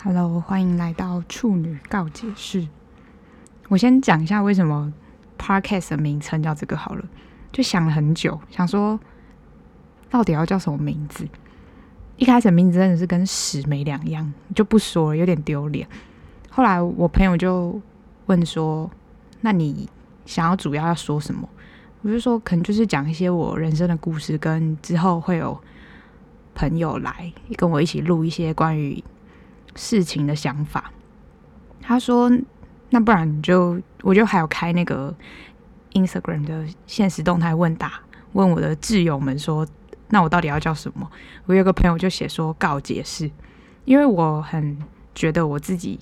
Hello，欢迎来到处女告解室。我先讲一下为什么 Podcast 的名称叫这个好了，就想了很久，想说到底要叫什么名字。一开始名字真的是跟屎没两样，就不说了，有点丢脸。后来我朋友就问说：“那你想要主要要说什么？”我就说：“可能就是讲一些我人生的故事，跟之后会有朋友来跟我一起录一些关于……”事情的想法，他说：“那不然你就，我就还有开那个 Instagram 的现实动态问答，问我的挚友们说，那我到底要叫什么？我有个朋友就写说告解释，因为我很觉得我自己，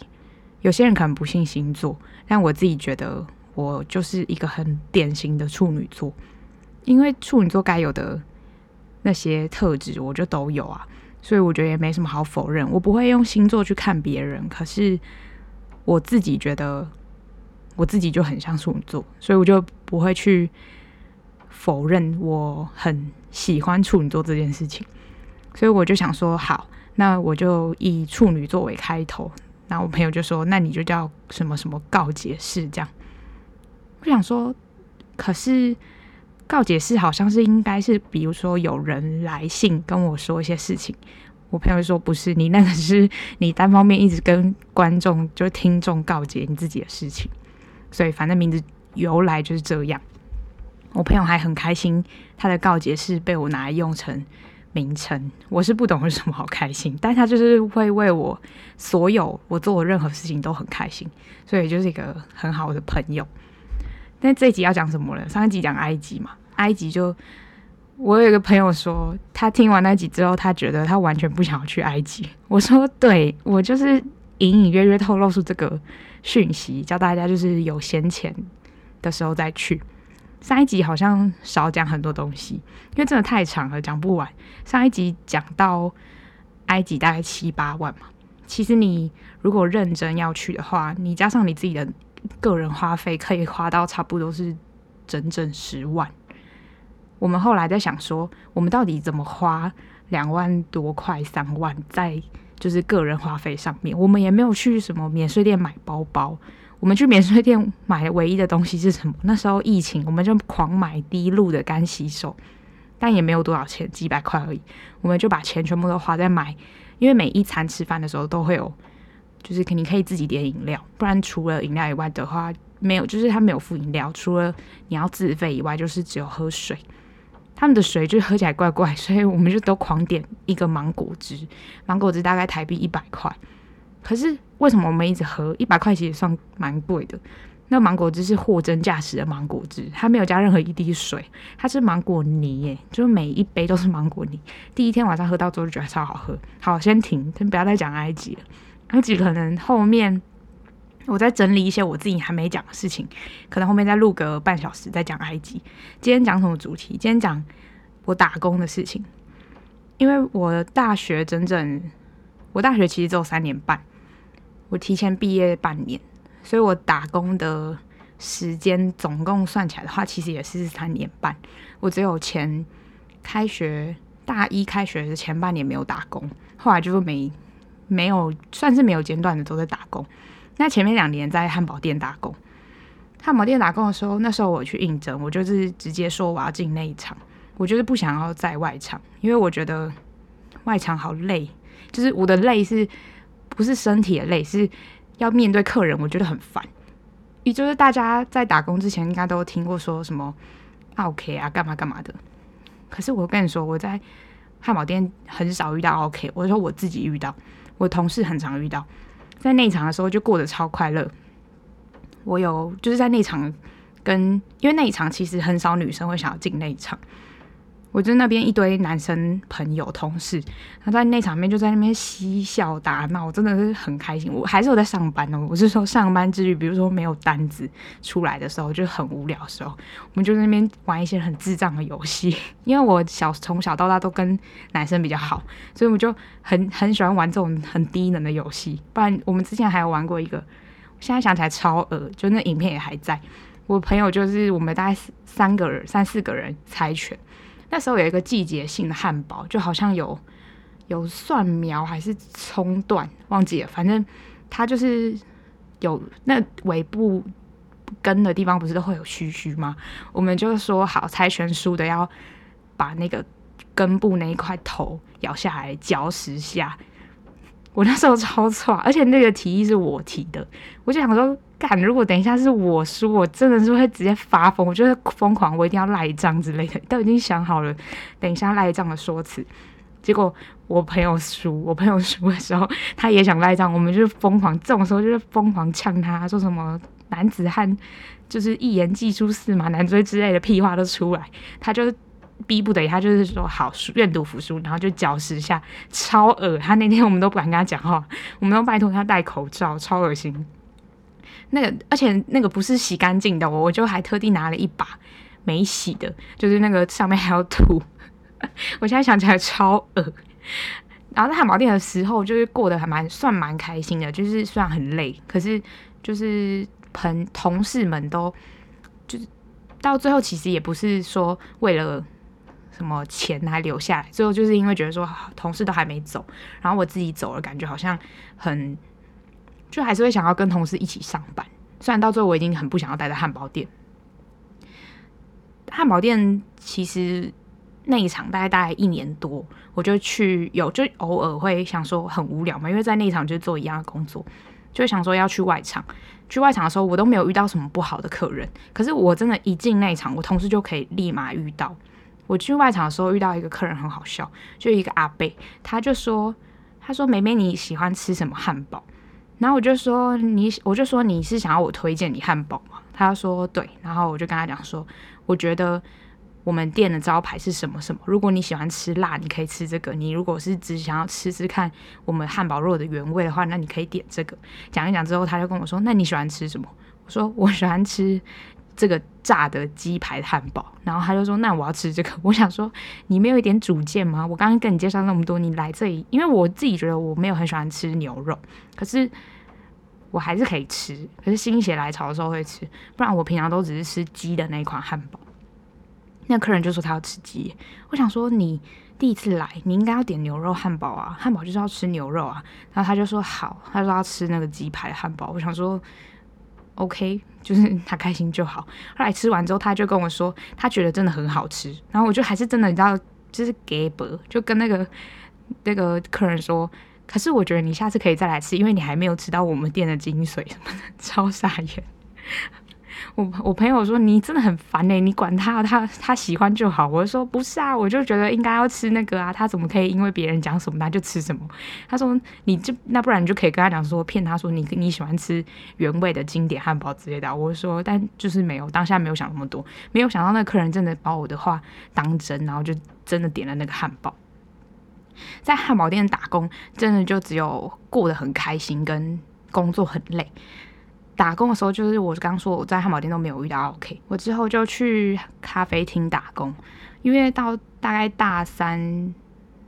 有些人可能不信星座，但我自己觉得我就是一个很典型的处女座，因为处女座该有的那些特质，我就都有啊。”所以我觉得也没什么好否认，我不会用星座去看别人，可是我自己觉得我自己就很像处女座，所以我就不会去否认我很喜欢处女座这件事情。所以我就想说，好，那我就以处女座为开头。然后我朋友就说，那你就叫什么什么告解室这样。我想说，可是。告解室好像是应该是，比如说有人来信跟我说一些事情，我朋友说不是，你那个是你单方面一直跟观众就是听众告解你自己的事情，所以反正名字由来就是这样。我朋友还很开心，他的告解是被我拿来用成名称，我是不懂为什么好开心，但他就是会为我所有我做的任何事情都很开心，所以就是一个很好的朋友。那这一集要讲什么了？上一集讲埃及嘛，埃及就我有一个朋友说，他听完那集之后，他觉得他完全不想要去埃及。我说，对，我就是隐隐约约透露出这个讯息，叫大家就是有闲钱的时候再去。上一集好像少讲很多东西，因为真的太长了，讲不完。上一集讲到埃及大概七八万嘛，其实你如果认真要去的话，你加上你自己的。个人花费可以花到差不多是整整十万。我们后来在想说，我们到底怎么花两万多块、三万在就是个人花费上面？我们也没有去什么免税店买包包。我们去免税店买唯一的东西是什么？那时候疫情，我们就狂买滴露的干洗手，但也没有多少钱，几百块而已。我们就把钱全部都花在买，因为每一餐吃饭的时候都会有。就是肯定可以自己点饮料，不然除了饮料以外的话，没有，就是他没有附饮料，除了你要自费以外，就是只有喝水。他们的水就喝起来怪怪，所以我们就都狂点一个芒果汁，芒果汁大概台币一百块。可是为什么我们一直喝？一百块其实算蛮贵的。那芒果汁是货真价实的芒果汁，它没有加任何一滴水，它是芒果泥耶，就是每一杯都是芒果泥。第一天晚上喝到之后就觉得超好喝。好，先停，先不要再讲埃及了。而且可能后面我在整理一些我自己还没讲的事情，可能后面再录个半小时再讲埃及。今天讲什么主题？今天讲我打工的事情。因为我大学整整，我大学其实只有三年半，我提前毕业半年，所以我打工的时间总共算起来的话，其实也是三年半。我只有前开学大一开学的前半年没有打工，后来就是没。没有，算是没有间断的都在打工。那前面两年在汉堡店打工，汉堡店打工的时候，那时候我去应征，我就是直接说我要进内场，我就是不想要在外场，因为我觉得外场好累，就是我的累是不是身体的累，是要面对客人，我觉得很烦。也就是大家在打工之前应该都听过说什么 OK 啊，干嘛干嘛的。可是我跟你说，我在汉堡店很少遇到 OK，我说我自己遇到。我同事很常遇到，在内场的时候就过得超快乐。我有就是在内场跟，因为内场其实很少女生会想要进内场。我就那边一堆男生朋友同事，他在那场面就在那边嬉笑打闹，我真的是很开心。我还是有在上班呢，我是说上班之余，比如说没有单子出来的时候，就很无聊的时候，我们就在那边玩一些很智障的游戏。因为我小从小到大都跟男生比较好，所以我们就很很喜欢玩这种很低能的游戏。不然我们之前还有玩过一个，现在想起来超恶，就那影片也还在。我朋友就是我们大概三个人、三四个人猜拳。那时候有一个季节性的汉堡，就好像有有蒜苗还是葱段，忘记了，反正它就是有那尾部根的地方，不是都会有须须吗？我们就说好，猜拳输的要把那个根部那一块头咬下来嚼十下。我那时候超错，而且那个提议是我提的，我就想说，干，如果等一下是我输，我真的是会直接发疯，我就会疯狂，我一定要赖账之类的，都已经想好了，等一下赖账的说辞。结果我朋友输，我朋友输的时候，他也想赖账，我们就疯狂，这种时候就是疯狂呛他，说什么男子汉就是一言既出驷马难追之类的屁话都出来，他就逼不得已，他就是说好愿赌服输，然后就搅十下，超恶。他那天我们都不敢跟他讲话，我们都拜托他戴口罩，超恶心。那个而且那个不是洗干净的，我我就还特地拿了一把没洗的，就是那个上面还有土。我现在想起来超恶，然后在汉堡店的时候，就是过得还蛮算蛮开心的，就是虽然很累，可是就是朋同事们都就是到最后其实也不是说为了什么钱还留下来，最后就是因为觉得说同事都还没走，然后我自己走了，感觉好像很就还是会想要跟同事一起上班，虽然到最后我已经很不想要待在汉堡店，汉堡店其实。那一场大概大概一年多，我就去有就偶尔会想说很无聊嘛，因为在那一场就做一样的工作，就想说要去外场。去外场的时候，我都没有遇到什么不好的客人。可是我真的，一进那一场，我同事就可以立马遇到。我去外场的时候遇到一个客人很好笑，就一个阿伯，他就说：“他说妹妹你喜欢吃什么汉堡？”然后我就说：“你，我就说你是想要我推荐你汉堡吗？”他说：“对。”然后我就跟他讲说：“我觉得。”我们店的招牌是什么什么？如果你喜欢吃辣，你可以吃这个；你如果是只想要吃吃看我们汉堡肉的原味的话，那你可以点这个。讲一讲之后，他就跟我说：“那你喜欢吃什么？”我说：“我喜欢吃这个炸的鸡排汉堡。”然后他就说：“那我要吃这个。”我想说：“你没有一点主见吗？我刚刚跟你介绍那么多，你来这里，因为我自己觉得我没有很喜欢吃牛肉，可是我还是可以吃。可是心血来潮的时候会吃，不然我平常都只是吃鸡的那一款汉堡。”那客人就说他要吃鸡，我想说你第一次来，你应该要点牛肉汉堡啊，汉堡就是要吃牛肉啊。然后他就说好，他说要吃那个鸡排汉堡。我想说，OK，就是他开心就好。后来吃完之后，他就跟我说，他觉得真的很好吃。然后我就还是真的，你知道，就是给博，就跟那个那个客人说，可是我觉得你下次可以再来吃，因为你还没有吃到我们店的精髓什么的，超傻眼。我我朋友说，你真的很烦欸，你管他，他他喜欢就好。我就说不是啊，我就觉得应该要吃那个啊，他怎么可以因为别人讲什么他就吃什么？他说你就那不然你就可以跟他讲说，骗他说你你喜欢吃原味的经典汉堡之类的。我说但就是没有，当下没有想那么多，没有想到那客人真的把我的话当真，然后就真的点了那个汉堡。在汉堡店打工，真的就只有过得很开心，跟工作很累。打工的时候，就是我刚说我在汉堡店都没有遇到 OK，我之后就去咖啡厅打工，因为到大概大三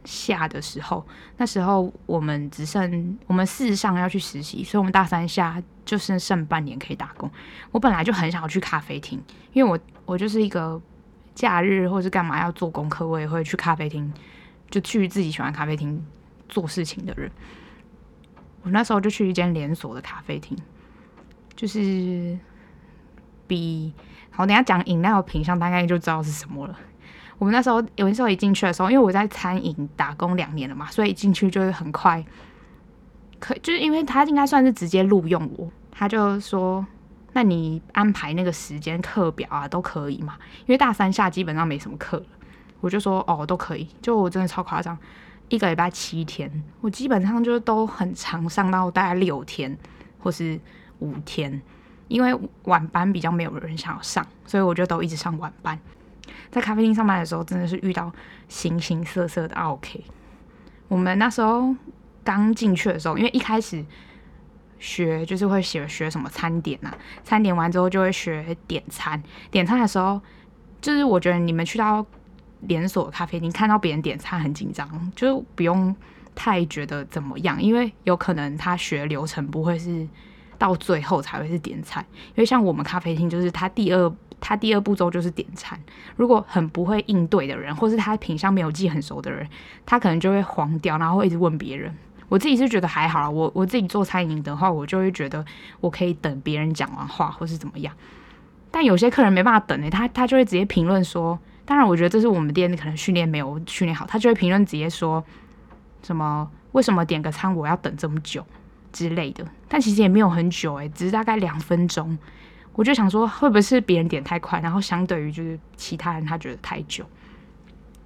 下的时候，那时候我们只剩我们四上要去实习，所以我们大三下就剩剩半年可以打工。我本来就很想要去咖啡厅，因为我我就是一个假日或是干嘛要做功课，我也会去咖啡厅，就去自己喜欢咖啡厅做事情的人。我那时候就去一间连锁的咖啡厅。就是比好，等下讲饮料品相，大概就知道是什么了。我们那时候有的时候一进去的时候，因为我在餐饮打工两年了嘛，所以进去就是很快，可就是因为他应该算是直接录用我，他就说，那你安排那个时间课表啊都可以嘛？因为大三下基本上没什么课了，我就说哦都可以。就我真的超夸张，一个礼拜七天，我基本上就是都很常上到大概六天，或是。五天，因为晚班比较没有人想要上，所以我就都一直上晚班。在咖啡厅上班的时候，真的是遇到形形色色的 OK。我们那时候刚进去的时候，因为一开始学就是会学学什么餐点啊，餐点完之后就会学点餐。点餐的时候，就是我觉得你们去到连锁咖啡厅看到别人点餐很紧张，就不用太觉得怎么样，因为有可能他学流程不会是。到最后才会是点餐，因为像我们咖啡厅，就是他第二他第二步骤就是点餐。如果很不会应对的人，或是他品相没有记很熟的人，他可能就会黄掉，然后会一直问别人。我自己是觉得还好，我我自己做餐饮的话，我就会觉得我可以等别人讲完话，或是怎么样。但有些客人没办法等诶、他他就会直接评论说，当然我觉得这是我们店可能训练没有训练好，他就会评论直接说什么为什么点个餐我要等这么久之类的。但其实也没有很久诶、只是大概两分钟。我就想说，会不会是别人点太快，然后相对于就是其他人他觉得太久？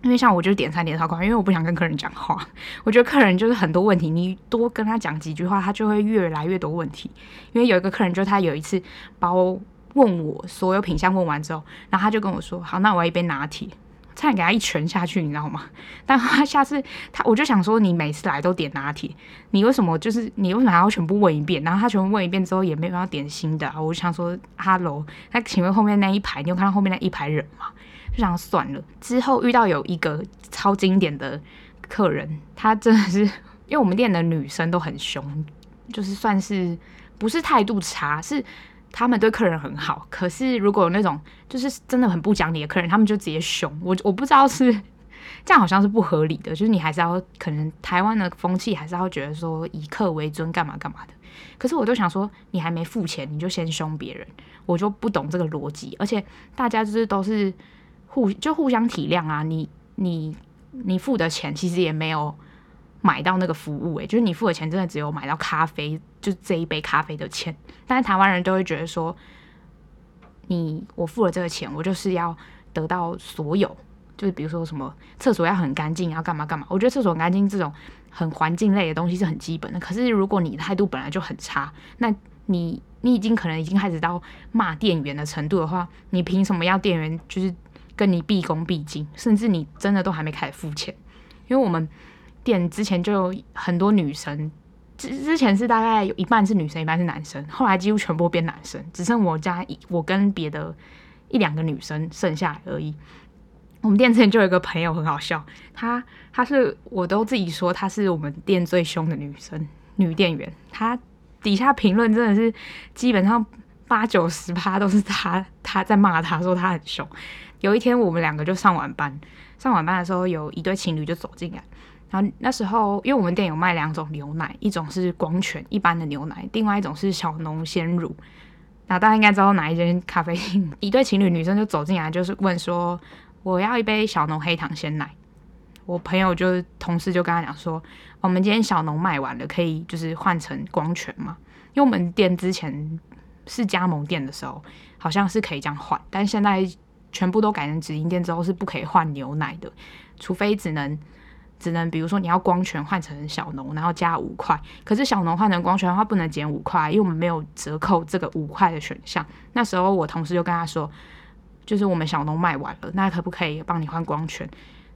因为像我就点餐点超快，因为我不想跟客人讲话。我觉得客人就是很多问题，你多跟他讲几句话，他就会越来越多问题。因为有一个客人，就他有一次把我问我所有品相问完之后，然后他就跟我说：“好，那我要一杯拿铁。”差点给他一拳下去，你知道吗？但他下次他，我就想说，你每次来都点拿铁，你为什么就是你为什么还要全部问一遍？然后他全部问一遍之后，也没有要点新的啊。我就想说，Hello，那请问后面那一排，你有看到后面那一排人吗？就想算了。之后遇到有一个超经典的客人，他真的是，因为我们店的女生都很凶，就是算是不是态度差，是。他们对客人很好，可是如果有那种就是真的很不讲理的客人，他们就直接凶我。我不知道是 这样，好像是不合理的。就是你还是要可能台湾的风气还是要觉得说以客为尊，干嘛干嘛的。可是我就想说，你还没付钱，你就先凶别人，我就不懂这个逻辑。而且大家就是都是互就互相体谅啊，你你你付的钱其实也没有。买到那个服务，诶，就是你付的钱真的只有买到咖啡，就这一杯咖啡的钱。但是台湾人都会觉得说，你我付了这个钱，我就是要得到所有，就是比如说什么厕所要很干净，要干嘛干嘛。我觉得厕所干净这种很环境类的东西是很基本的。可是如果你态度本来就很差，那你你已经可能已经开始到骂店员的程度的话，你凭什么要店员就是跟你毕恭毕敬？甚至你真的都还没开始付钱，因为我们。店之前就有很多女生，之之前是大概有一半是女生，一半是男生，后来几乎全部变男生，只剩我家一我跟别的一两个女生剩下来而已。我们店之前就有一个朋友很好笑，她她是我都自己说她是我们店最凶的女生女店员，她底下评论真的是基本上八九十趴都是她她在骂她说她很凶。有一天我们两个就上晚班，上晚班的时候有一对情侣就走进来。然后那时候，因为我们店有卖两种牛奶，一种是光泉一般的牛奶，另外一种是小农鲜乳。那大家应该知道哪一间咖啡厅？一对情侣女生就走进来，就是问说：“我要一杯小农黑糖鲜奶。”我朋友就同事就跟他讲说：“我们今天小农卖完了，可以就是换成光泉嘛？因为我们店之前是加盟店的时候，好像是可以这样换，但现在全部都改成直营店之后是不可以换牛奶的，除非只能。”只能比如说你要光圈换成小农，然后加五块。可是小农换成光圈的话不能减五块，因为我们没有折扣这个五块的选项。那时候我同事就跟他说，就是我们小农卖完了，那可不可以帮你换光圈？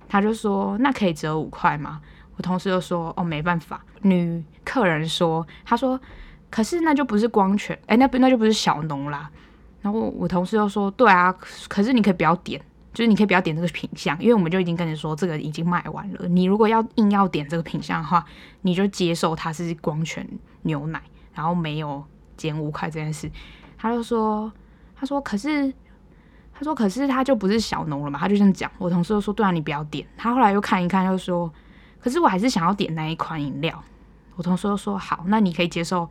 他就说那可以折五块吗？我同事就说哦，没办法。女客人说，他说可是那就不是光圈，哎，那不那就不是小农啦。然后我同事就说对啊，可是你可以不要点。就是你可以不要点这个品相，因为我们就已经跟你说这个已经卖完了。你如果要硬要点这个品相的话，你就接受它是光泉牛奶，然后没有减五块这件事。他就说，他说可是，他说可是他就不是小农了嘛，他就这样讲。我同事就说，对啊，你不要点。他后来又看一看，又说，可是我还是想要点那一款饮料。我同事就说，好，那你可以接受，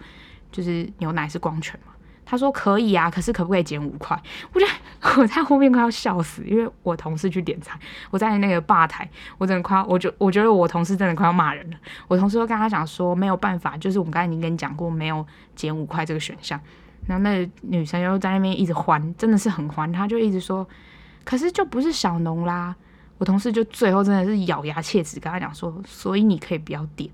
就是牛奶是光泉嘛。他说可以啊，可是可不可以减五块？我觉得 我在后面快要笑死，因为我同事去点餐，我在那个吧台，我真的快要，我就我觉得我同事真的快要骂人了。我同事都跟他讲说没有办法，就是我们刚才已经跟你讲过，没有减五块这个选项。然后那女生又在那边一直欢，真的是很欢，她就一直说，可是就不是小农啦。我同事就最后真的是咬牙切齿跟他讲说，所以你可以不要点。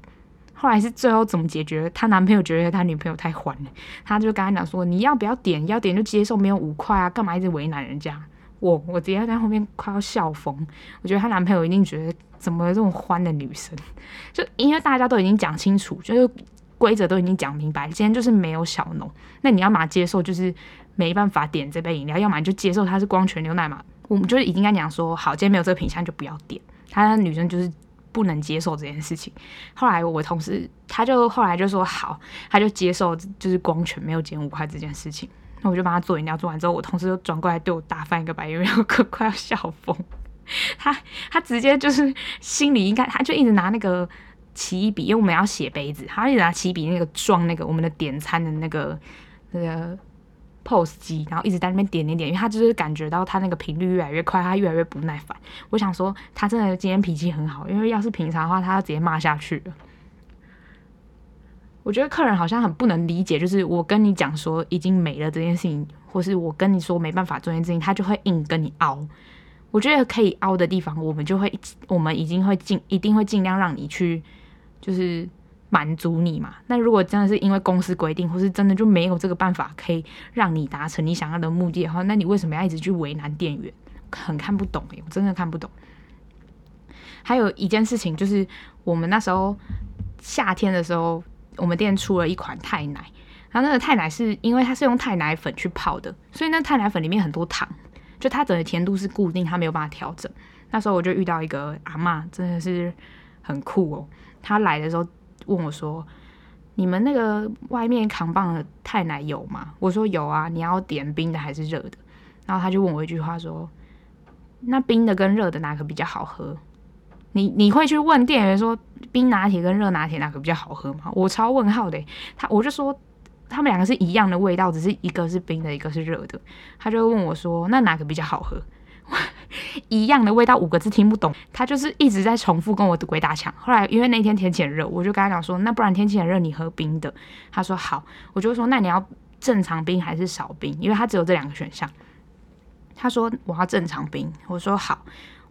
后来是最后怎么解决？她男朋友觉得她女朋友太欢了，他就跟他讲说：“你要不要点？要点就接受，没有五块啊，干嘛一直为难人家？”我我直接在后面快要笑疯。我觉得她男朋友一定觉得怎么这么欢的女生？就因为大家都已经讲清楚，就是规则都已经讲明白，今天就是没有小农，那你要嘛接受就是没办法点这杯饮料，要么你就接受它是光泉牛奶嘛。我们就是已经跟讲说，好，今天没有这个品项就不要点。他女生就是。不能接受这件事情。后来我同事他就后来就说好，他就接受就是光泉没有减五块这件事情。那我就帮他做饮料，做完之后，我同事就转过来对我大翻一个白眼，然后快快要笑疯。他他直接就是心里应该，他就一直拿那个起笔，因为我们要写杯子，他一直拿起笔那个撞那个我们的点餐的那个那个 POS 机，然后一直在那边点点点，因为他就是感觉到他那个频率越来越快，他越来越不耐烦。我想说，他真的今天脾气很好，因为要是平常的话，他要直接骂下去了。我觉得客人好像很不能理解，就是我跟你讲说已经没了这件事情，或是我跟你说没办法做这件事情，他就会硬跟你拗。我觉得可以凹的地方，我们就会，我们已经会尽，一定会尽量让你去，就是满足你嘛。那如果真的是因为公司规定，或是真的就没有这个办法可以让你达成你想要的目的的话，那你为什么要一直去为难店员？很看不懂欸，我真的看不懂。还有一件事情就是，我们那时候夏天的时候，我们店出了一款泰奶，然后那个泰奶是因为它是用泰奶粉去泡的，所以那泰奶粉里面很多糖。就它整个甜度是固定，它没有办法调整。那时候我就遇到一个阿嬷，真的是很酷哦。她来的时候问我说：“你们那个外面扛棒的泰奶有吗？”我说：“有啊，你要点冰的还是热的？”然后他就问我一句话说：“那冰的跟热的哪个比较好喝？”你你会去问店员说冰拿铁跟热拿铁哪个比较好喝吗？我超问号的。他我就说。他们两个是一样的味道，只是一个是冰的，一个是热的。他就问我说：“那哪个比较好喝？”一样的味道，五个字听不懂。他就是一直在重复跟我的鬼打墙。后来因为那天天气很热，我就跟他讲说：“那不然天气很热，你喝冰的。”他说：“好。”我就说：“那你要正常冰还是少冰？因为他只有这两个选项。”他说：“我要正常冰。”我说：“好。”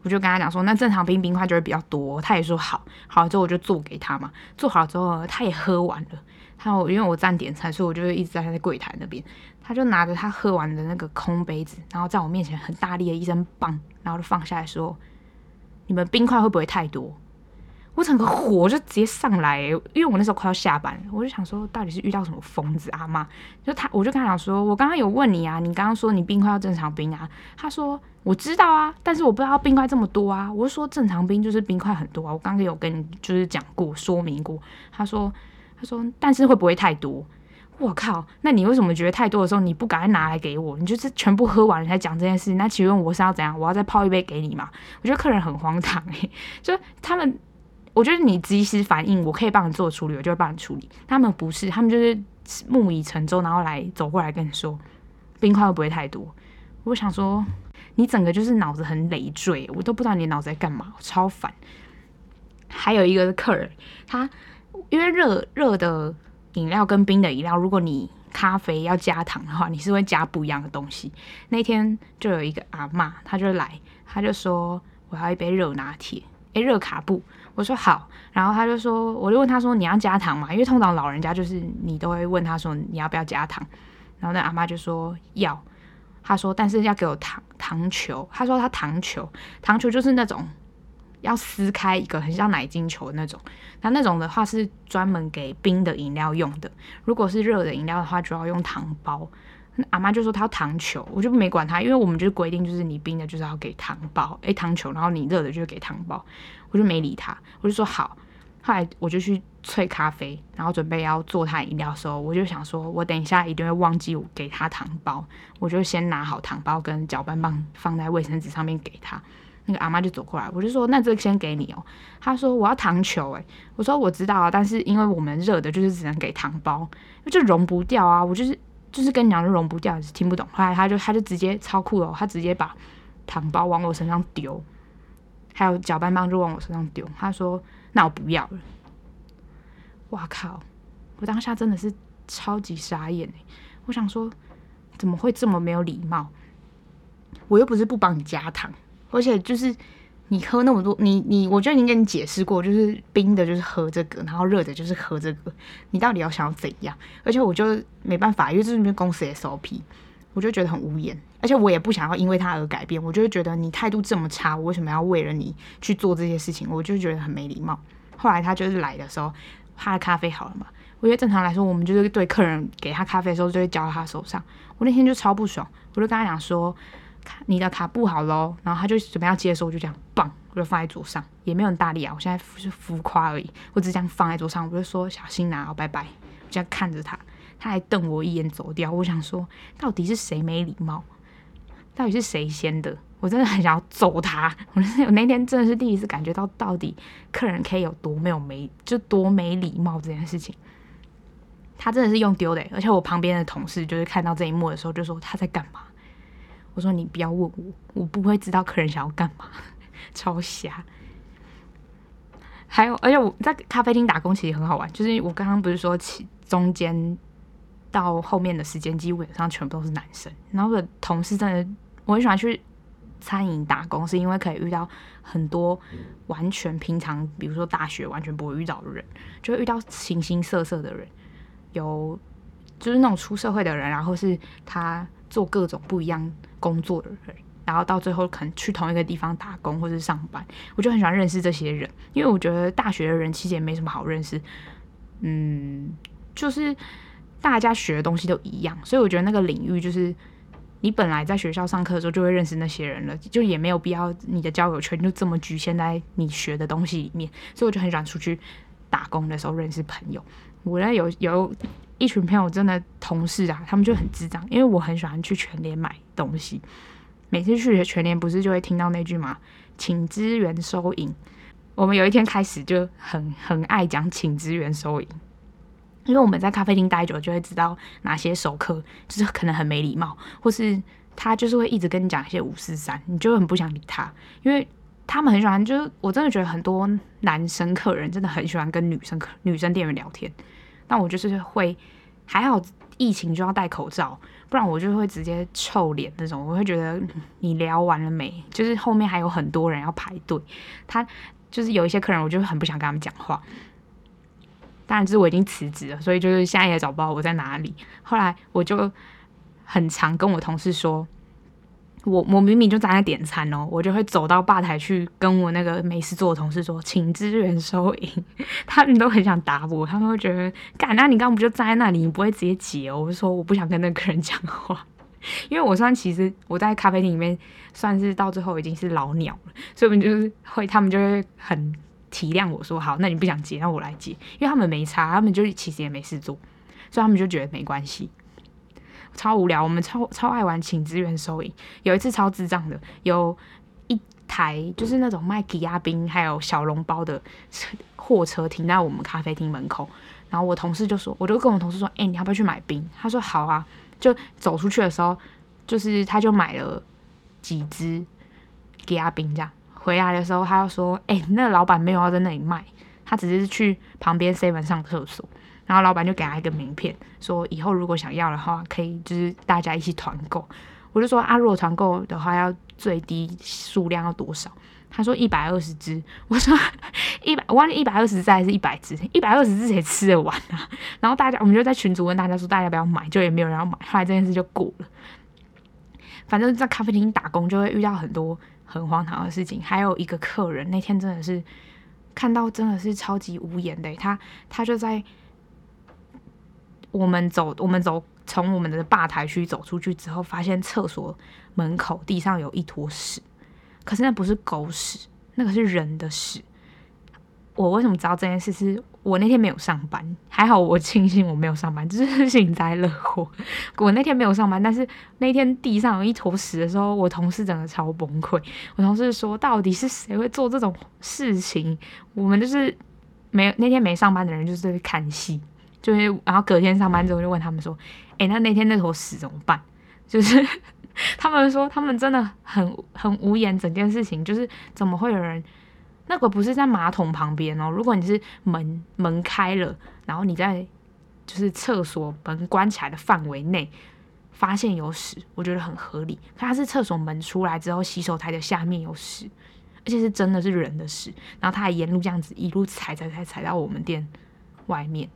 我就跟他讲说：“那正常冰冰块就会比较多。”他也说：“好。”好之后我就做给他嘛。做好之后他也喝完了。他因为我站点餐，所以我就一直在他的柜台那边。他就拿着他喝完的那个空杯子，然后在我面前很大力的一声棒，然后就放下来说：“你们冰块会不会太多？”我整个火就直接上来，因为我那时候快要下班，我就想说到底是遇到什么疯子阿妈？就他，我就跟他讲说：“我刚刚有问你啊，你刚刚说你冰块要正常冰啊？”他说：“我知道啊，但是我不知道冰块这么多啊。”我就说：“正常冰就是冰块很多啊，我刚刚有跟你就是讲过说明过。”他说。他说：“但是会不会太多？我靠！那你为什么觉得太多的时候你不赶快拿来给我？你就是全部喝完了才讲这件事情？那请问我是要怎样？我要再泡一杯给你吗？我觉得客人很荒唐诶、就他们，我觉得你及时反应，我可以帮你做处理，我就会帮你处理。他们不是，他们就是木已成舟，然后来走过来跟你说冰块会不会太多？我想说，你整个就是脑子很累赘，我都不知道你脑子在干嘛，我超烦。还有一个客人，他。因为热热的饮料跟冰的饮料，如果你咖啡要加糖的话，你是会加不一样的东西。那天就有一个阿嬷，她就来，她就说我要一杯热拿铁，诶，热卡布。我说好，然后他就说，我就问他说你要加糖吗？因为通常老人家就是你都会问他说你要不要加糖，然后那阿嬷就说要，他说但是要给我糖糖球，他说他糖球，糖球就是那种。要撕开一个很像奶精球的那种，那那种的话是专门给冰的饮料用的。如果是热的饮料的话，就要用糖包。阿妈就说她要糖球，我就没管她，因为我们就是规定，就是你冰的就是要给糖包，诶，糖球，然后你热的就给糖包，我就没理她，我就说好。后来我就去萃咖啡，然后准备要做她饮料的时候，我就想说，我等一下一定会忘记我给她糖包，我就先拿好糖包跟搅拌棒放在卫生纸上面给她。那个阿妈就走过来，我就说：“那这个先给你哦。”他说：“我要糖球。”诶，我说：“我知道啊，但是因为我们热的，就是只能给糖包，因为就融不掉啊。”我就是就是跟你讲，就融不掉，是听不懂。后来他就他就直接超酷哦，他直接把糖包往我身上丢，还有搅拌棒就往我身上丢。他说：“那我不要了。”哇靠！我当下真的是超级傻眼诶，我想说，怎么会这么没有礼貌？我又不是不帮你加糖。而且就是你喝那么多，你你，我觉得已经跟你解释过，就是冰的，就是喝这个，然后热的，就是喝这个。你到底要想要怎样？而且我就没办法，因为这是公司 SOP，我就觉得很无言。而且我也不想要因为他而改变，我就觉得你态度这么差，我为什么要为了你去做这些事情？我就觉得很没礼貌。后来他就是来的时候，他的咖啡好了嘛？我觉得正常来说，我们就是对客人给他咖啡的时候，就会交到他手上。我那天就超不爽，我就跟他讲说。你的卡不好喽，然后他就准备要接的时候，我就这样棒，我就放在桌上，也没有很大力啊，我现在是浮夸而已，我只这样放在桌上，我就说小心拿哦，拜拜，我这样看着他，他还瞪我一眼走掉。我想说，到底是谁没礼貌？到底是谁先的？我真的很想要揍他。我那天真的是第一次感觉到，到底客人可以有多没有没就多没礼貌这件事情。他真的是用丢的，而且我旁边的同事就是看到这一幕的时候，就说他在干嘛？我说你不要问我，我不会知道客人想要干嘛，超瞎。还有，而且我在咖啡厅打工其实很好玩，就是我刚刚不是说起中间到后面的时间基本上全部都是男生，然后我的同事真的我很喜欢去餐饮打工，是因为可以遇到很多完全平常，比如说大学完全不会遇到的人，就会遇到形形色色的人，有就是那种出社会的人，然后是他做各种不一样工作的人。然后到最后可能去同一个地方打工或是上班，我就很喜欢认识这些人，因为我觉得大学的人其实也没什么好认识，嗯，就是大家学的东西都一样，所以我觉得那个领域就是你本来在学校上课的时候就会认识那些人了，就也没有必要你的交友圈就这么局限在你学的东西里面，所以我就很喜欢出去打工的时候认识朋友。我呢有有一群朋友真的同事啊，他们就很智障，因为我很喜欢去全联买东西。每次去全联不是就会听到那句吗？请支援收银。我们有一天开始就很很爱讲请支援收银，因为我们在咖啡厅待久，就会知道哪些熟客就是可能很没礼貌，或是他就是会一直跟你讲一些五四三，你就很不想理他，因为他们很喜欢，就是我真的觉得很多男生客人真的很喜欢跟女生客女生店员聊天，但我就是会还好。疫情就要戴口罩，不然我就会直接臭脸那种。我会觉得你聊完了没？就是后面还有很多人要排队。他就是有一些客人，我就很不想跟他们讲话。当然，就是我已经辞职了，所以就是现在也找不到我在哪里。后来我就很常跟我同事说。我我明明就站在点餐哦，我就会走到吧台去跟我那个没事做的同事说，请支援收银。他们都很想打我，他们会觉得，干，那你刚不就站在那里，你不会直接结？我就说我不想跟那个人讲话，因为我算其实我在咖啡厅里面算是到最后已经是老鸟了，所以我们就是会，他们就会很体谅我说，好，那你不想结，那我来结，因为他们没差，他们就其实也没事做，所以他们就觉得没关系。超无聊，我们超超爱玩请支援收银。有一次超智障的，有一台就是那种卖吉亚冰还有小笼包的货车停在我们咖啡厅门口，然后我同事就说，我就跟我同事说，哎、你要不要去买冰？他说好啊。就走出去的时候，就是他就买了几支吉亚冰这样。回来的时候，他就说，哎、那老板没有要在那里卖，他只是去旁边 seven 上厕所。然后老板就给他一个名片，说以后如果想要的话，可以就是大家一起团购。我就说啊，如果团购的话，要最低数量要多少？他说一百二十只。我说 一百，我忘记一百二十只还是一百只？一百二十只谁吃得完啊？然后大家我们就在群组问大家说，大家不要买，就也没有人要买。后来这件事就过了。反正，在咖啡厅打工就会遇到很多很荒唐的事情。还有一个客人那天真的是看到真的是超级无言的，他他就在。我们走，我们走，从我们的吧台区走出去之后，发现厕所门口地上有一坨屎，可是那不是狗屎，那个是人的屎。我为什么知道这件事？是我那天没有上班，还好我庆幸我没有上班，就是幸灾乐祸。我那天没有上班，但是那天地上有一坨屎的时候，我同事整个超崩溃。我同事说：“到底是谁会做这种事情？”我们就是没有那天没上班的人，就是在看戏。就是，然后隔天上班之后就问他们说：“诶，那那天那坨屎怎么办？” 就是他们说他们真的很很无言，整件事情就是怎么会有人那个不是在马桶旁边哦？如果你是门门开了，然后你在就是厕所门关起来的范围内发现有屎，我觉得很合理。可他是厕所门出来之后，洗手台的下面有屎，而且是真的是人的屎，然后他还沿路这样子一路踩踩踩踩到我们店外面。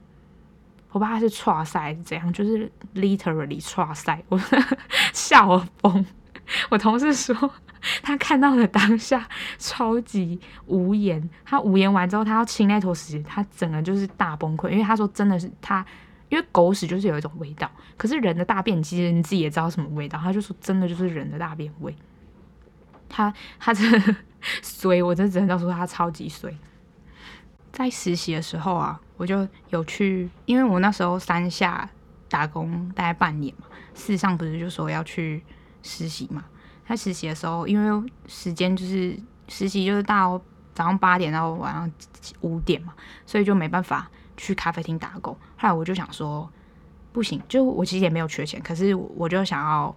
我爸是剉赛是怎样，就是 literally 剉赛，我 笑我疯。我同事说他看到的当下超级无言，他无言完之后，他要清那坨屎，他整个就是大崩溃，因为他说真的是他，因为狗屎就是有一种味道，可是人的大便其实你自己也知道什么味道，他就说真的就是人的大便味。他他真的 衰，我真的只能告诉他超级衰。在实习的时候啊，我就有去，因为我那时候三下打工大概半年嘛，事实上不是就说要去实习嘛？他实习的时候，因为时间就是实习就是到早上八点到晚上五点嘛，所以就没办法去咖啡厅打工。后来我就想说，不行，就我其实也没有缺钱，可是我就想要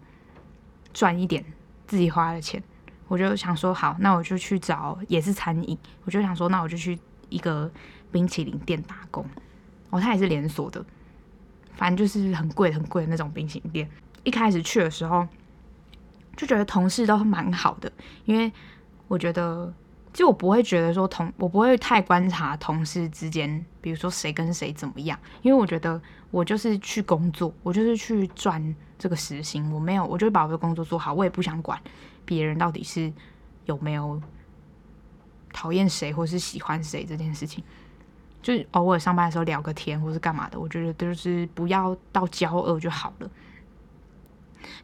赚一点自己花的钱。我就想说，好，那我就去找也是餐饮。我就想说，那我就去一个冰淇淋店打工。哦，它也是连锁的，反正就是很贵很贵的那种冰淇淋店。一开始去的时候，就觉得同事都蛮好的，因为我觉得，其实我不会觉得说同，我不会太观察同事之间，比如说谁跟谁怎么样，因为我觉得我就是去工作，我就是去赚这个时薪，我没有，我就把我的工作做好，我也不想管。别人到底是有没有讨厌谁，或是喜欢谁这件事情，就是偶尔上班的时候聊个天，或是干嘛的，我觉得就是不要到交恶就好了。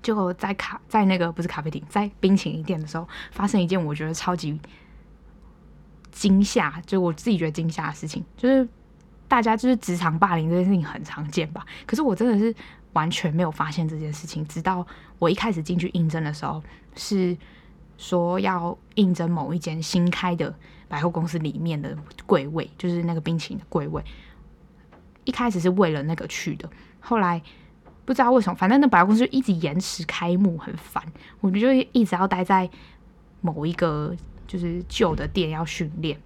结果在咖在那个不是咖啡厅，在冰淇淋店的时候，发生一件我觉得超级惊吓，就我自己觉得惊吓的事情，就是大家就是职场霸凌这件事情很常见吧，可是我真的是。完全没有发现这件事情，直到我一开始进去应征的时候，是说要应征某一间新开的百货公司里面的柜位，就是那个冰淇淋的柜位。一开始是为了那个去的，后来不知道为什么，反正那百货公司就一直延迟开幕，很烦。我就一直要待在某一个就是旧的店要训练，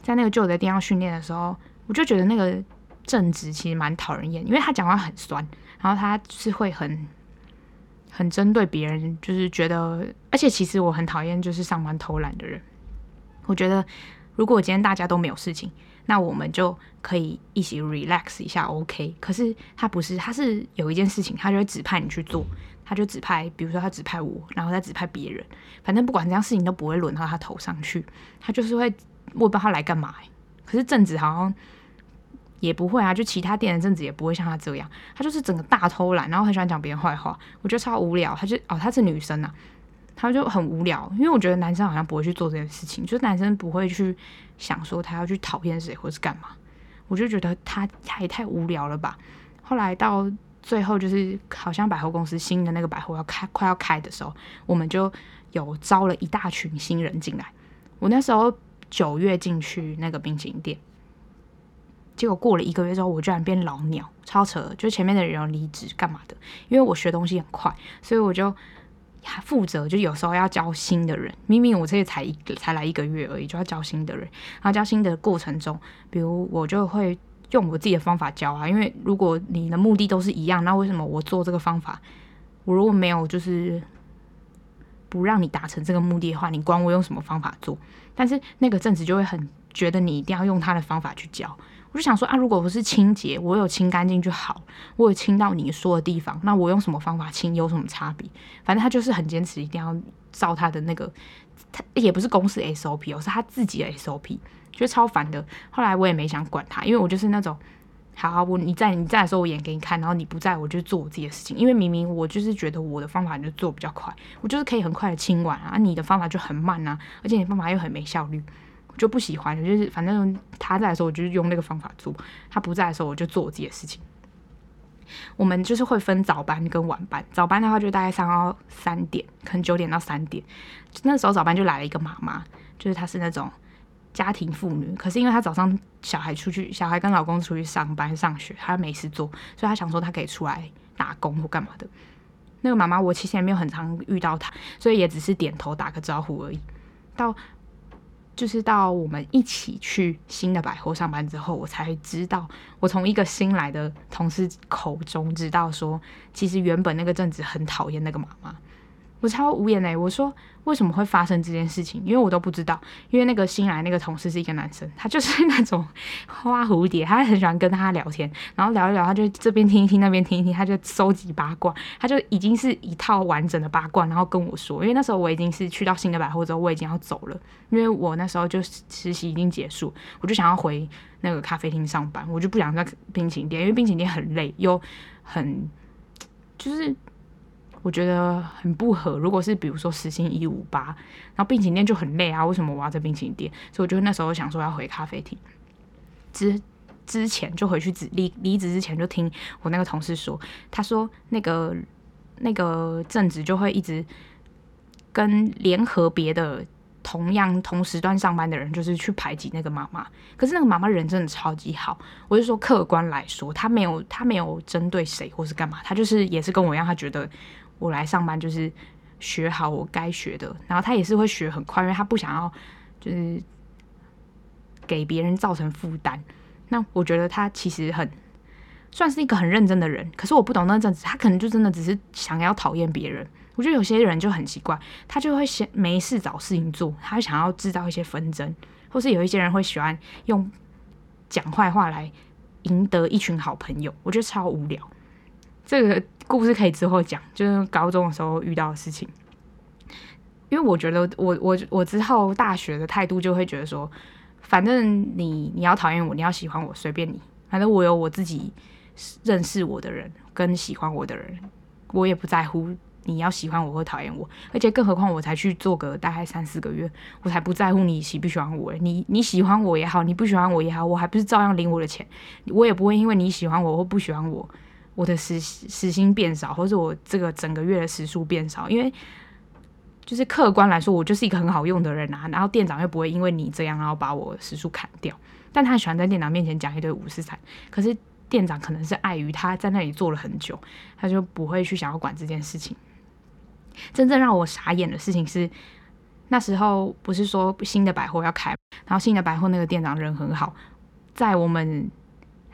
在那个旧的店要训练的时候，我就觉得那个。正直其实蛮讨人厌，因为他讲话很酸，然后他是会很很针对别人，就是觉得，而且其实我很讨厌就是上班偷懒的人。我觉得如果今天大家都没有事情，那我们就可以一起 relax 一下，OK。可是他不是，他是有一件事情，他就会指派你去做，他就指派，比如说他指派我，然后再指派别人，反正不管怎样事情都不会轮到他头上去，他就是会，我不知道他来干嘛。可是正直好像。也不会啊，就其他店的正职也不会像他这样，他就是整个大偷懒，然后很喜欢讲别人坏话，我觉得超无聊。他就哦，他是女生啊，他就很无聊，因为我觉得男生好像不会去做这件事情，就是男生不会去想说他要去讨厌谁或是干嘛，我就觉得他他也太无聊了吧。后来到最后就是好像百货公司新的那个百货要开快要开的时候，我们就有招了一大群新人进来。我那时候九月进去那个冰淇淋店。结果过了一个月之后，我居然变老鸟，超扯！就前面的人要离职干嘛的？因为我学东西很快，所以我就负责，就有时候要教新的人。明明我这里才一个才来一个月而已，就要教新的人。然后教新的过程中，比如我就会用我自己的方法教啊。因为如果你的目的都是一样，那为什么我做这个方法，我如果没有就是不让你达成这个目的的话，你管我用什么方法做？但是那个正职就会很觉得你一定要用他的方法去教。我就想说啊，如果不是清洁，我有清干净就好。我有清到你说的地方，那我用什么方法清有什么差别？反正他就是很坚持，一定要照他的那个，他也不是公司 SOP 哦，是他自己的 SOP，觉得超烦的。后来我也没想管他，因为我就是那种，好，我你在你在的时候我演给你看，然后你不在我就做我自己的事情。因为明明我就是觉得我的方法就做比较快，我就是可以很快的清完啊，你的方法就很慢啊，而且你方法又很没效率。就不喜欢，就是反正他在的时候，我就用那个方法做；他不在的时候，我就做我自己的事情。我们就是会分早班跟晚班，早班的话就大概上到三点，可能九点到三点。那时候早班就来了一个妈妈，就是她是那种家庭妇女，可是因为她早上小孩出去，小孩跟老公出去上班上学，她没事做，所以她想说她可以出来打工或干嘛的。那个妈妈我其实也没有很常遇到她，所以也只是点头打个招呼而已。到就是到我们一起去新的百货上班之后，我才知道，我从一个新来的同事口中知道说，其实原本那个镇子很讨厌那个妈妈。我超无言嘞！我说为什么会发生这件事情？因为我都不知道。因为那个新来那个同事是一个男生，他就是 那种花蝴蝶，他很喜欢跟他聊天，然后聊一聊，他就这边听一听，那边听一听，他就收集八卦，他就已经是一套完整的八卦，然后跟我说。因为那时候我已经是去到新的百货之后，我已经要走了，因为我那时候就实习已经结束，我就想要回那个咖啡厅上班，我就不想在冰淇淋店，因为冰淇淋店很累又很就是。我觉得很不合。如果是比如说时薪一五八，然后冰淇淋店就很累啊，为什么我要在冰淇淋店？所以我就那时候想说要回咖啡厅。之之前就回去离离职之前就听我那个同事说，他说那个那个正职就会一直跟联合别的同样同时段上班的人，就是去排挤那个妈妈。可是那个妈妈人真的超级好，我就说客观来说，他没有他没有针对谁或是干嘛，他就是也是跟我一样，他觉得我来上班就是学好我该学的，然后他也是会学很快，因为他不想要就是给别人造成负担。那我觉得他其实很算是一个很认真的人，可是我不懂那阵子，他可能就真的只是想要讨厌别人。我觉得有些人就很奇怪，他就会先没事找事情做，他想要制造一些纷争，或是有一些人会喜欢用讲坏话来赢得一群好朋友，我觉得超无聊。这个故事可以之后讲，就是高中的时候遇到的事情。因为我觉得我我我之后大学的态度就会觉得说。反正你你要讨厌我，你要喜欢我，随便你。反正我有我自己认识我的人跟喜欢我的人，我也不在乎你要喜欢我或讨厌我。而且更何况我才去做个大概三四个月，我才不在乎你喜不喜欢我。你你喜欢我也好，你不喜欢我也好，我还不是照样领我的钱。我也不会因为你喜欢我或不喜欢我，我的时时薪变少，或者我这个整个月的时数变少，因为。就是客观来说，我就是一个很好用的人啊，然后店长又不会因为你这样，然后把我时数砍掉。但他喜欢在店长面前讲一堆五四三，可是店长可能是碍于他在那里做了很久，他就不会去想要管这件事情。真正让我傻眼的事情是，那时候不是说新的百货要开，然后新的百货那个店长人很好，在我们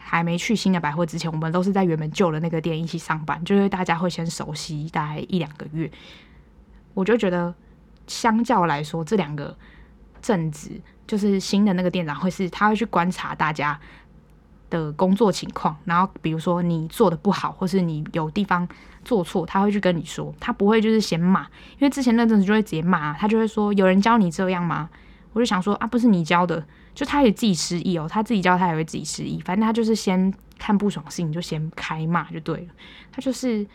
还没去新的百货之前，我们都是在原本旧的那个店一起上班，就是大家会先熟悉大概一两个月。我就觉得，相较来说，这两个正职就是新的那个店长会是，他会去观察大家的工作情况，然后比如说你做的不好，或是你有地方做错，他会去跟你说，他不会就是先骂，因为之前那阵子就会直接骂，他就会说有人教你这样吗？我就想说啊，不是你教的，就他也自己失忆哦，他自己叫他也会自己失忆，反正他就是先看不爽事情就先开骂就对了，他就是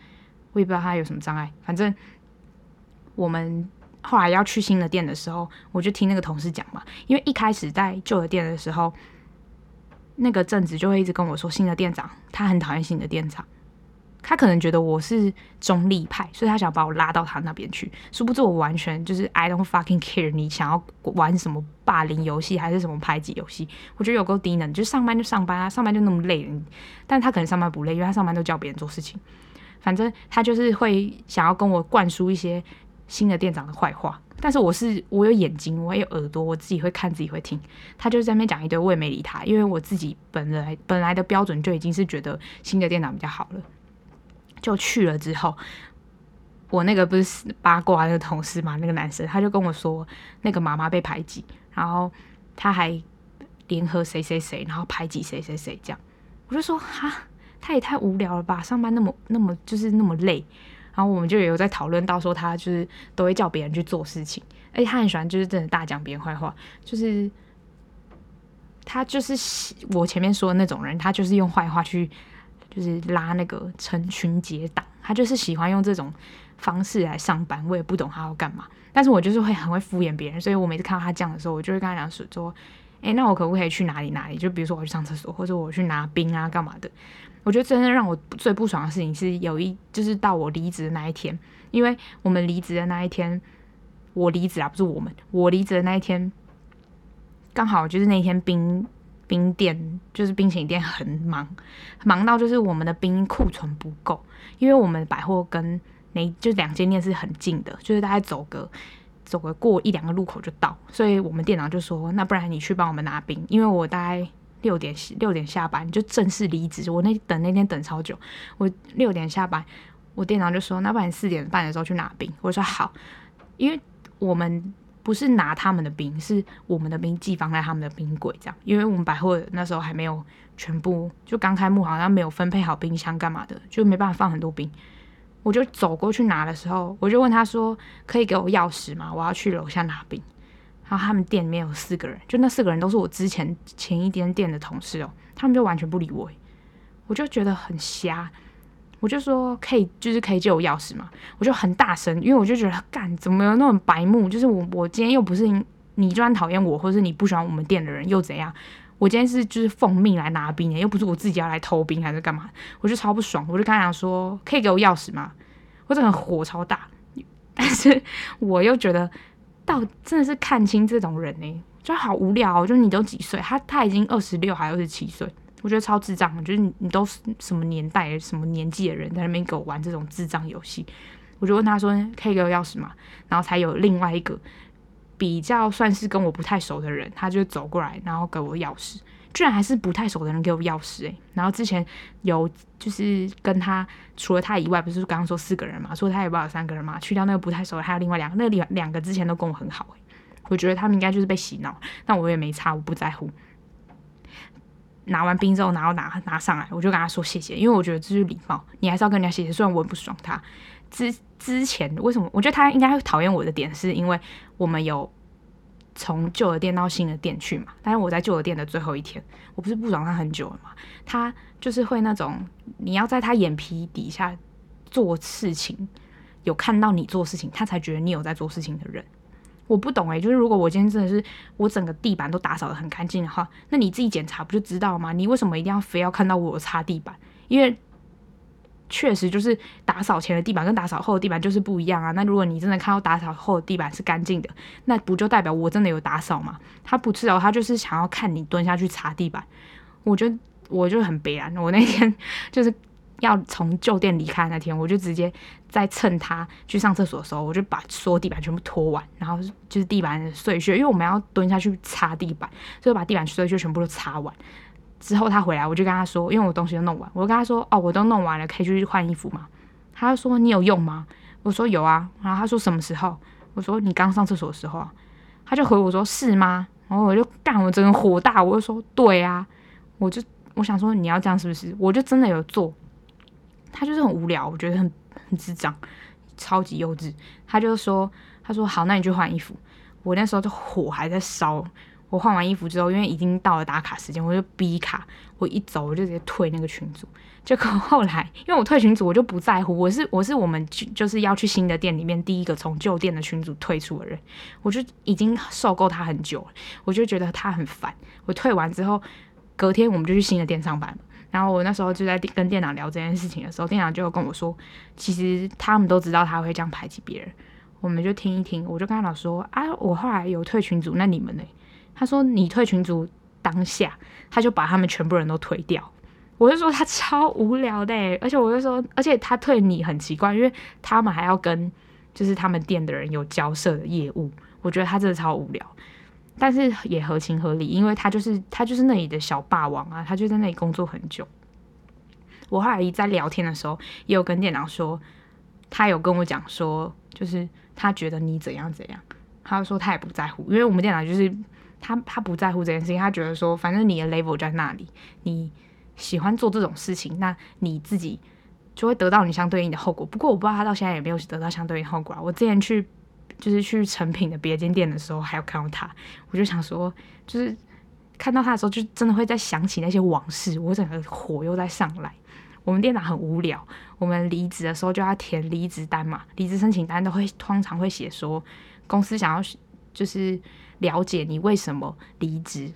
我也不知道他有什么障碍，反正。我们后来要去新的店的时候，我就听那个同事讲嘛，因为一开始在旧的店的时候，那个正子就会一直跟我说，新的店长他很讨厌新的店长，他可能觉得我是中立派，所以他想把我拉到他那边去。殊不知我完全就是 I don't fucking care，你想要玩什么霸凌游戏还是什么排挤游戏，我觉得有够低能，就上班就上班啊，上班就那么累，但他可能上班不累，因为他上班都叫别人做事情，反正他就是会想要跟我灌输一些。新的店长的坏话，但是我是我有眼睛，我也有耳朵，我自己会看，自己会听。他就在那边讲一堆，我也没理他，因为我自己本来本来的标准就已经是觉得新的店长比较好了。就去了之后，我那个不是八卦那个同事嘛，那个男生他就跟我说，那个妈妈被排挤，然后他还联合谁谁谁，然后排挤谁谁谁这样。我就说哈，他也太无聊了吧，上班那么那么就是那么累。然后我们就有在讨论到说，他就是都会叫别人去做事情，而且他很喜欢就是真的大讲别人坏话，就是他就是我前面说的那种人，他就是用坏话去 就是拉那个成群结党，他就是喜欢用这种方式来上班。我也不懂他要干嘛，但是我就是会很会敷衍别人，所以我每次看到他这样的时候，我就会跟他讲说，诶，那我可不可以去哪里哪里？就比如说我去上厕所，或者我去拿冰啊，干嘛的？我觉得真的让我最不爽的事情是，有一就是到我离职的那一天，因为我们离职的那一天，我离职啊，不是我们，我离职的那一天，刚好就是那天冰冰店就是冰淇淋店很忙，忙到就是我们的冰库存不够，因为我们百货跟那就两间店是很近的，就是大概走个走个过一两个路口就到，所以我们店长就说，那不然你去帮我们拿冰，因为我大概。六点六点下班就正式离职，我那等那天等超久。我六点下班，我店长就说：“那不然四点半的时候去拿冰。”我说：“好。”因为我们不是拿他们的冰，是我们的冰寄放在他们的冰柜这样。因为我们百货那时候还没有全部，就刚开幕，好像没有分配好冰箱干嘛的，就没办法放很多冰。我就走过去拿的时候，我就问他说：“可以给我钥匙吗？我要去楼下拿冰。”然后他们店里面有四个人，就那四个人都是我之前前一间店的同事哦，他们就完全不理我，我就觉得很瞎，我就说可以，就是可以借我钥匙嘛，我就很大声，因为我就觉得干怎么有那种白目，就是我我今天又不是你，你就算讨厌我，或是你不喜欢我们店的人又怎样，我今天是就是奉命来拿冰的，又不是我自己要来偷冰还是干嘛，我就超不爽，我就跟他讲说，可以给我钥匙吗？我整个火超大，但是我又觉得到真的是看清这种人呢、欸，就好无聊、就你都几岁？他他已经二十六还二十七岁，我觉得超智障。就是你你都是什么年代、什么年纪的人在那边给我玩这种智障游戏？我就问他说，可以给我钥匙吗？然后才有另外一个。比较算是跟我不太熟的人，他就走过来，然后给我钥匙，居然还是不太熟的人给我钥匙诶、然后之前有就是跟他除了他以外，不是刚刚说四个人嘛，说他也不知道有三个人嘛，去掉那个不太熟的，还有另外两个，那两两个之前都跟我很好诶、欸，我觉得他们应该就是被洗脑，但我也没差，我不在乎。拿完冰之后，然后拿拿上来，我就跟他说谢谢，因为我觉得这是礼貌，你还是要跟人家谢谢，虽然我很不爽他。之之前为什么？我觉得他应该会讨厌我的点，是因为我们有从旧的店到新的店去嘛。但是我在旧的店的最后一天，我不是不爽他很久了嘛。他就是会那种你要在他眼皮底下做事情，有看到你做事情，他才觉得你有在做事情的人。我不懂诶、就是如果我今天真的是我整个地板都打扫得很干净的话，那你自己检查不就知道吗？你为什么一定要非要看到我擦地板？因为确实就是打扫前的地板跟打扫后的地板就是不一样啊。那如果你真的看到打扫后的地板是干净的，那不就代表我真的有打扫吗？他不知道，他就是想要看你蹲下去擦地板。我觉得我就很悲哀。我那天 就是要从旧店离开那天，我就直接在趁他去上厕所的时候，我就把所有地板全部拖完，然后就是地板碎屑，因为我们要蹲下去擦地板，所以把地板碎屑全部都擦完。之后他回来，我就跟他说，因为我东西都弄完，我就跟他说，哦，我都弄完了，可以去换衣服吗？他就说你有用吗？我说有啊。然后他说什么时候？我说你刚上厕所的时候啊。他就回我说是吗？然后我就干，我真的火大，我就说对啊。我就我想说你要这样是不是？我就真的有做。他就是很无聊，我觉得很很智障，超级幼稚。他就说他说好，那你去换衣服。我那时候就火还在烧。我换完衣服之后，因为已经到了打卡时间，我就逼卡。我一走，我就直接退那个群组。结果后来，因为我退群组，我就不在乎。我是我是我们就是要去新的店里面第一个从旧店的群组退出的人。我就已经受够他很久了，我就觉得他很烦。我退完之后，隔天我们就去新的店上班。然后我那时候就在跟店长聊这件事情的时候，店长就跟我说，其实他们都知道他会这样排挤别人。我们就听一听，我就跟他老说啊，我后来有退群组，那你们呢？他说：“你退群组当下，他就把他们全部人都推掉。”我就说他超无聊的，而且我就说，而且他退你很奇怪，因为他们还要跟就是他们店的人有交涉的业务。我觉得他真的超无聊，但是也合情合理，因为他就是他就是那里的小霸王啊，他就在那里工作很久。我后来在聊天的时候，也有跟店长说，他有跟我讲说，就是他觉得你怎样怎样，他说他也不在乎，因为我们店长就是。他他不在乎这件事情，他觉得说，反正你的 level 在那里，你喜欢做这种事情，那你自己就会得到你相对应的后果。不过我不知道他到现在有没有得到相对应后果啊。我之前去就是去诚品的别间店的时候，还有看到他，我就想说，就是看到他的时候，就真的会在想起那些往事，我整个火又在上来。我们店长很无聊，我们离职的时候就要填离职单嘛，离职申请单都会通常会写说，公司想要就是。了解你为什么离职？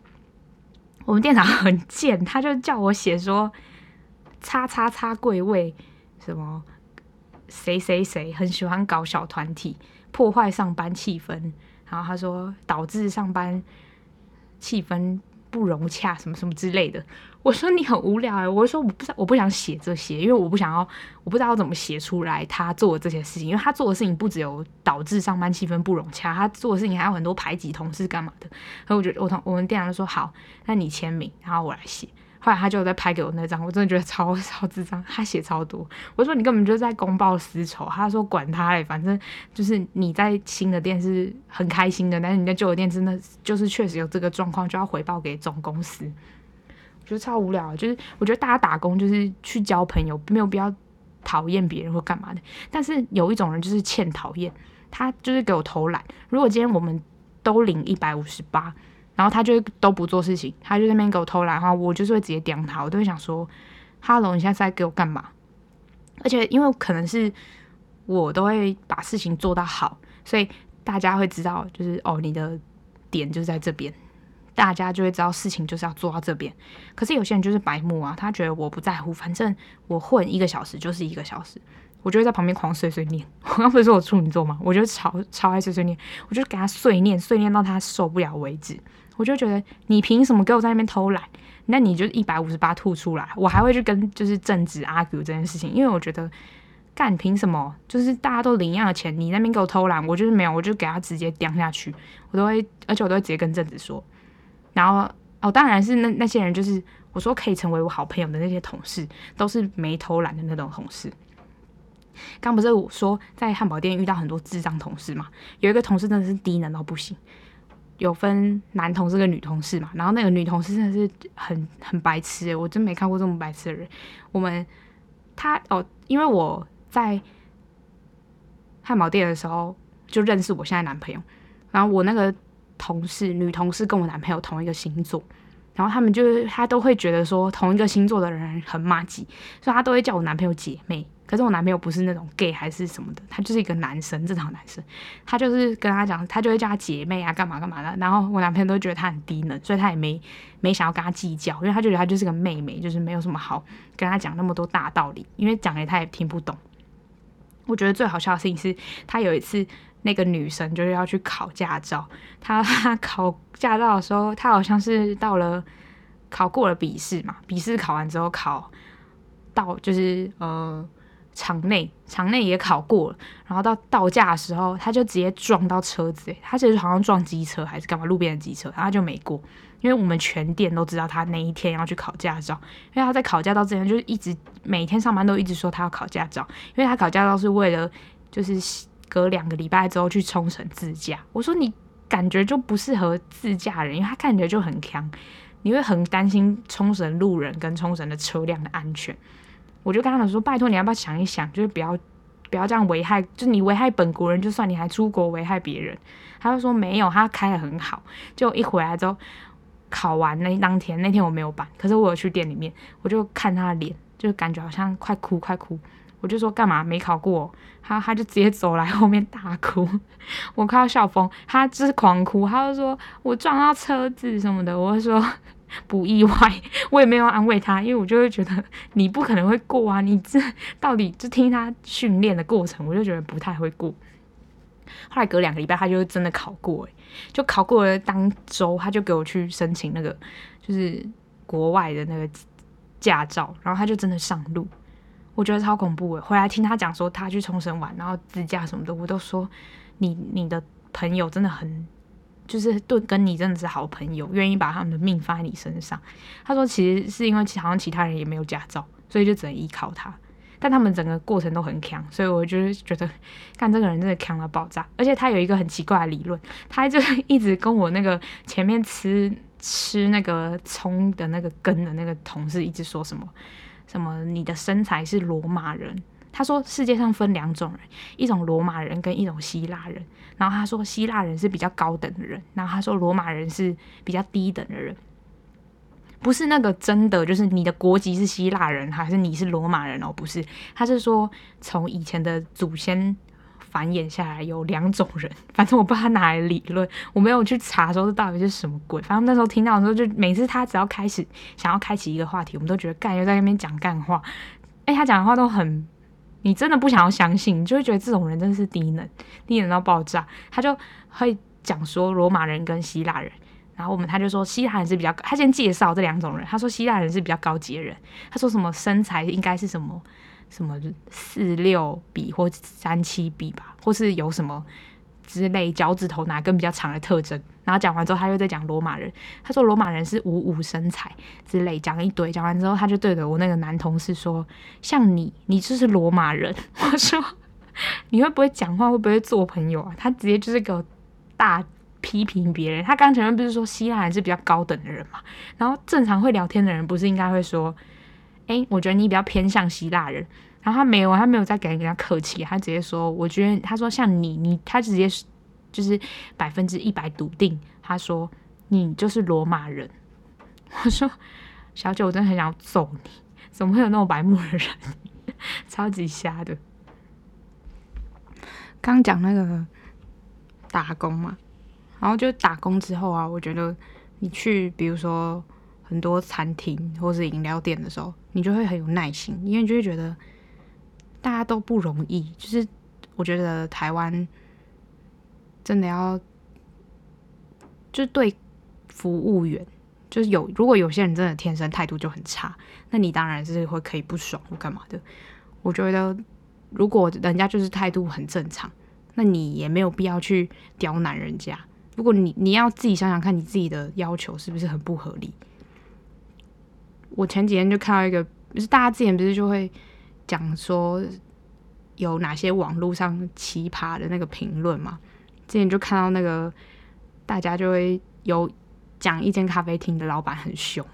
我们店长很贱，他就叫我写说“叉叉叉贵位”什么谁谁谁很喜欢搞小团体，破坏上班气氛，然后他说导致上班气氛。不融洽，什么什么之类的。我说你很无聊哎，我说我不知道，我不想写这些，因为我不想要，我不知道要怎么写出来他做的这些事情，因为他做的事情不只有导致上班气氛不融洽，他做的事情还有很多排挤同事干嘛的。所以我觉得我同我们店长就说好，那你签名，然后我来写。后来他就在拍给我那张，我真的觉得超超智障，他写超多。我说你根本就在公报私仇。他说管他嘞，反正就是你在新的店是很开心的，但是你在旧的店真的就是确实有这个状况，就要回报给总公司。我觉得超无聊，就是我觉得大家打工就是去交朋友，没有必要讨厌别人或干嘛的。但是有一种人就是欠讨厌，他就是给我偷懒。如果今天我们都领一百五十八。然后他就都不做事情，他就在那边给我偷懒的话，我就是会直接刁他，我都会想说哈喽你现在在给我干嘛？”而且因为可能是我都会把事情做到好，所以大家会知道，就是哦，你的点就在这边，大家就会知道事情就是要做到这边。可是有些人就是白目啊，他觉得我不在乎，反正我混一个小时就是一个小时，我就会在旁边狂碎碎念。我刚不是说我处女座嘛，我就超超爱碎碎念，我就给他碎念，碎念到他受不了为止。我就觉得你凭什么给我在那边偷懒？那你就一百五十八吐出来，我还会去跟就是正直 argue 这件事情，因为我觉得干凭什么？就是大家都领一样的钱，你那边给我偷懒，我就是没有，我就给他直接叼下去，我都会，而且我都会直接跟正直说。然后哦，当然是那那些人，就是我说可以成为我好朋友的那些同事，都是没偷懒的那种同事。刚不是我说在汉堡店遇到很多智障同事嘛？有一个同事真的是低能到不行。有分男同事跟女同事嘛，然后那个女同事真的是很很白痴，我真没看过这么白痴的人。我们他哦，因为我在汉堡店的时候就认识我现在男朋友，然后我那个同事女同事跟我男朋友同一个星座，然后他们就是他都会觉得说同一个星座的人很麻吉，所以他都会叫我男朋友姐妹。可是我男朋友不是那种 gay 还是什么的，他就是一个男生，正常男生。他就是跟他讲，他就会叫他姐妹啊，干嘛干嘛的。然后我男朋友都觉得他很低能，所以他也没没想要跟他计较，因为他就觉得他就是个妹妹，就是没有什么好跟他讲那么多大道理，因为讲了他也听不懂。我觉得最好笑的事情是他有一次那个女生就是要去考驾照，他考驾照的时候，他好像是到了考过了笔试嘛，笔试考完之后考到就是呃。场内场内也考过了，然后到到驾的时候，他就直接撞到车子，他其实好像撞机车还是干嘛，路边的机车，然后他就没过。因为我们全店都知道他那一天要去考驾照，因为他在考驾照之前就是一直每天上班都一直说他要考驾照，因为他考驾照是为了就是隔两个礼拜之后去冲绳自驾。我说你感觉就不适合自驾人，因为他看起来就很强，你会很担心冲绳路人跟冲绳的车辆的安全。我就跟他们说：“拜托，你要不要想一想，就是不要不要这样危害，就你危害本国人，就算你还出国危害别人。”他就说：“没有，他开得很好。”就一回来之后，考完那当天，那天我没有班，可是我有去店里面，我就看他的脸，就感觉好像快哭快哭。我就说：“干嘛没考过？”他他就直接走来后面大哭，我快要笑疯。他就是狂哭，他就说我撞到车子什么的。我就说。不意外，我也没有安慰他，因为我就会觉得你不可能会过啊！你这到底就听他训练的过程，我就觉得不太会过。后来隔两个礼拜，他就真的考过，就考过了当周，他就给我去申请那个就是国外的那个驾照，然后他就真的上路。我觉得超恐怖诶，回来听他讲说他去冲绳玩，然后自驾什么的，我都说你你的朋友真的很。就是对跟你真的是好朋友，愿意把他们的命放在你身上。他说，其实是因为好像其他人也没有驾照，所以就只能依靠他。但他们整个过程都很强，所以我就是觉得，看这个人真的强到爆炸。而且他有一个很奇怪的理论，他就一直跟我那个前面吃吃那个葱的那个根的那个同事一直说什么什么，你的身材是罗马人。他说世界上分两种人，一种罗马人跟一种希腊人。然后他说希腊人是比较高等的人，然后他说罗马人是比较低等的人。不是那个真的，就是你的国籍是希腊人还是你是罗马人哦？不是，他是说从以前的祖先繁衍下来有两种人。反正我不知道他哪来理论，我没有去查说这到底是什么鬼。反正那时候听到的时候，就每次他只要开始想要开启一个话题，我们都觉得干又在那边讲干话。哎，他讲的话都很。你真的不想要相信，你就会觉得这种人真的是低能，低能到爆炸。他就会讲说罗马人跟希腊人，然后我们他就说希腊人是比较，他先介绍这两种人，他说希腊人是比较高级的人，他说什么身材应该是什么什么四六比或三七比吧，或是有什么。之类，脚趾头哪根比较长的特征，然后讲完之后，他又在讲罗马人。他说罗马人是五五身材之类，讲了一堆。讲完之后，他就对着我那个男同事说：“像你，你就是罗马人。”我说：“你会不会讲话？会不会做朋友啊？”他直接就是给我大批评别人。他刚前面不是说希腊人是比较高等的人嘛？然后正常会聊天的人不是应该会说：“诶，我觉得你比较偏向希腊人。”然后他没有，他没有再给人家客气，他直接说：“我觉得，他说像你，你，他直接就是百分之一百笃定，他说你就是罗马人。”我说：“小姐，我真的很想揍你，怎么会有那么白目的人？超级瞎的。”刚讲那个打工嘛，然后就打工之后啊，我觉得你去比如说很多餐厅或是饮料店的时候，你就会很有耐心，因为你就会觉得大家都不容易。就是我觉得台湾真的要就对服务员，就是有如果有些人真的天生态度就很差，那你当然是会可以不爽或干嘛的。我觉得如果人家就是态度很正常，那你也没有必要去刁难人家。如果你你要自己想想看，你自己的要求是不是很不合理？我前几天就看到一个，就是大家之前不是就会讲说有哪些网络上奇葩的那个评论嘛？之前就看到那个大家就会有讲一间咖啡厅的老板很凶，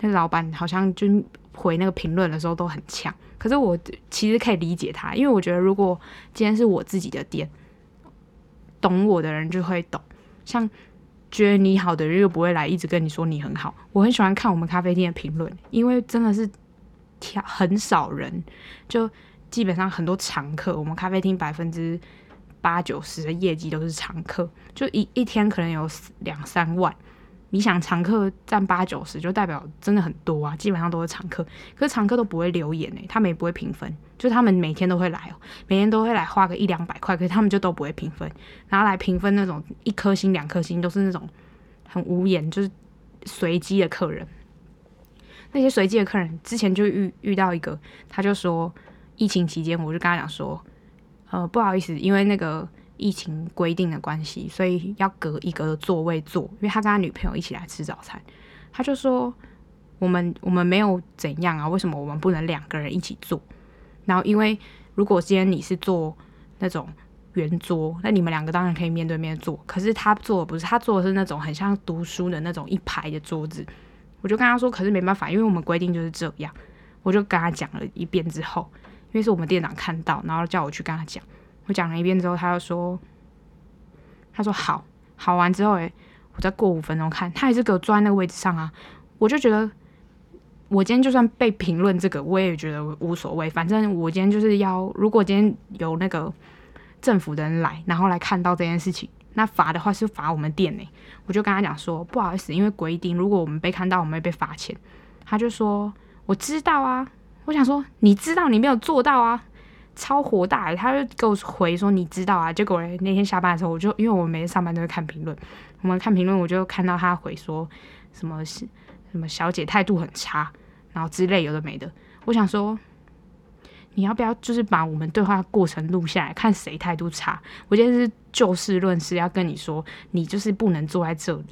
那老板好像就回那个评论的时候都很呛。可是我其实可以理解他，因为我觉得如果今天是我自己的店。懂我的人就会懂，像觉得你好的人又不会来一直跟你说你很好。我很喜欢看我们咖啡店的评论，因为真的是挑 很少人，就基本上很多常客。我们咖啡厅百分之八九十的业绩都是常客，就一一天可能有两三万。你想常客占八九十，就代表真的很多啊，基本上都是常客。可是常客都不会留言诶，他们也不会评分，就他们每天都会来哦，每天都会来花个一两百块，可是他们就都不会评分，然后来评分那种一颗星、两颗星都是那种很无言，就是随机的客人。那些随机的客人之前就遇遇到一个，他就说疫情期间，我就跟他讲说，呃，不好意思，因为那个。疫情规定的关系，所以要隔一个座位坐。因为他跟他女朋友一起来吃早餐，他就说：“我们我们没有怎样啊，为什么我们不能两个人一起坐？”然后，因为如果今天你是坐那种圆桌，那你们两个当然可以面对面坐。可是他坐的不是，他坐的是那种很像读书的那种一排的桌子。我就跟他说：“可是没办法，因为我们规定就是这样。”我就跟他讲了一遍之后，因为是我们店长看到，然后叫我去跟他讲。我讲了一遍之后，他就说：“他说好，好完之后，诶，我再过五分钟看，他还是给我坐在那个位置上啊。”我就觉得，我今天就算被评论这个，我也觉得无所谓。反正我今天就是要，如果今天有那个政府的人来，然后来看到这件事情，那罚的话是罚我们店呢。我就跟他讲说：“不好意思，因为规定，如果我们被看到，我们会被罚钱。”他就说：“我知道啊。”我想说：“你知道，你没有做到啊。”超火大，他就给我回说，你知道啊？结果那天下班的时候，我就因为我每天上班都会看评论，我们看评论，我就看到他回说什么什么小姐态度很差，然后之类有的没的。我想说，你要不要就是把我们对话过程录下来，看谁态度差？我今天是就事论事，要跟你说，你就是不能坐在这里。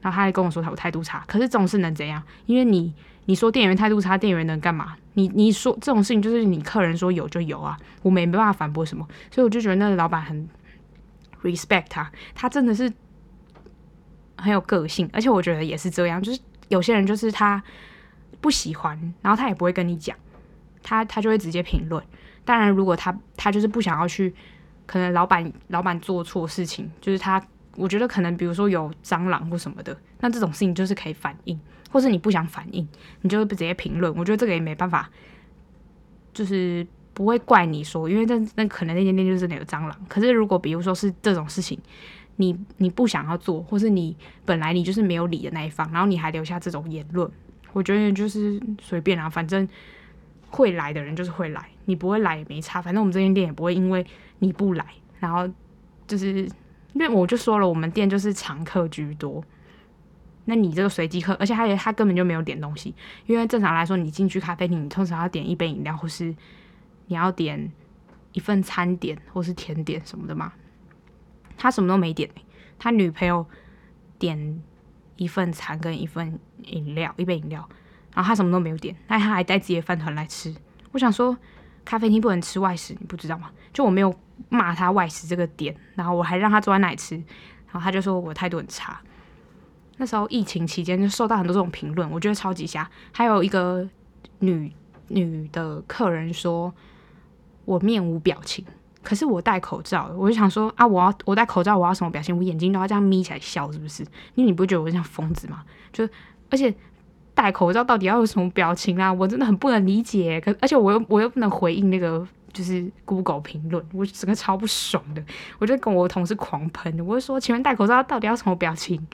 然后他还跟我说他有态度差，可是这种事能怎样？因为你。你说店员态度差，店员能干嘛？你你说这种事情就是你客人说有就有啊，我们也没办法反驳什么，所以我就觉得那个老板很 respect 他，他真的是很有个性，而且我觉得也是这样，就是有些人就是他不喜欢，然后他也不会跟你讲，他他就会直接评论。当然，如果他他就是不想要去，可能老板老板做错事情，就是他我觉得可能比如说有蟑螂或什么的，那这种事情就是可以反映。或是你不想反应，你就会直接评论。我觉得这个也没办法，就是不会怪你说，因为那那可能那间店就是真的有蟑螂。可是如果比如说是这种事情，你你不想要做，或是你本来你就是没有理的那一方，然后你还留下这种言论，我觉得就是随便啊，反正会来的人就是会来，你不会来也没差。反正我们这间店也不会因为你不来，然后就是因为我就说了，我们店就是常客居多。那你这个随机客，而且他也他根本就没有点东西，因为正常来说，你进去咖啡厅，你通常要点一杯饮料，或是你要点一份餐点或是甜点什么的嘛。他什么都没点，他女朋友点一份餐跟一份饮料，一杯饮料，然后他什么都没有点，但他还带自己的饭团来吃。我想说，咖啡厅不能吃外食，你不知道吗？就我没有骂他外食这个点，然后我还让他坐在那里吃，然后他就说我态度很差。那时候疫情期间就受到很多这种评论，我觉得超级瞎。还有一个女女的客人说，我面无表情，可是我戴口罩，我就想说啊，我要我戴口罩，我要什么表情？我眼睛都要这样眯起来笑，是不是？因为你不觉得我像疯子吗？就而且戴口罩到底要有什么表情啊？我真的很不能理解。可而且我又我又不能回应那个就是 Google 评论，我整个超不爽的。我就跟我同事狂喷，我就说，请问戴口罩到底要什么表情？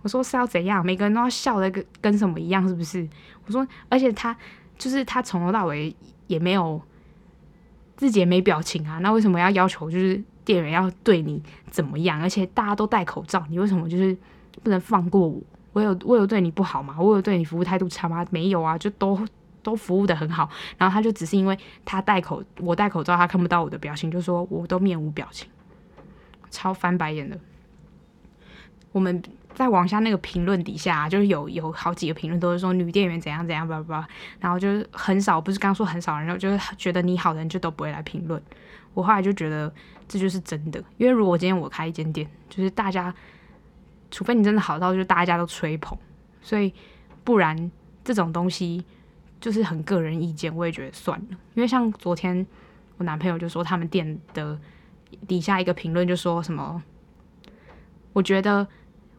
我说是要怎样？每个人都要笑的跟跟什么一样，是不是？我说，而且他就是他从头到尾也没有自己也没表情啊，那为什么要要求就是店员要对你怎么样？而且大家都戴口罩，你为什么就是不能放过我？我有我有对你不好吗？我有对你服务态度差吗？没有啊，就都都服务得很好。然后他就只是因为他戴口我戴口罩，他看不到我的表情，就说我都面无表情，超翻白眼的。我们在往下那个评论底下，就是有有好几个评论都是说女店员怎样怎样吧吧，然后就是很少，不是刚说很少人，就是觉得你好的人就都不会来评论。我后来就觉得这就是真的，因为如果今天我开一间店，就是大家。除非你真的好到就大家都吹捧，所以不然这种东西就是很个人意见，我也觉得算了。因为像昨天我男朋友就说他们店的底下一个评论就说什么，我觉得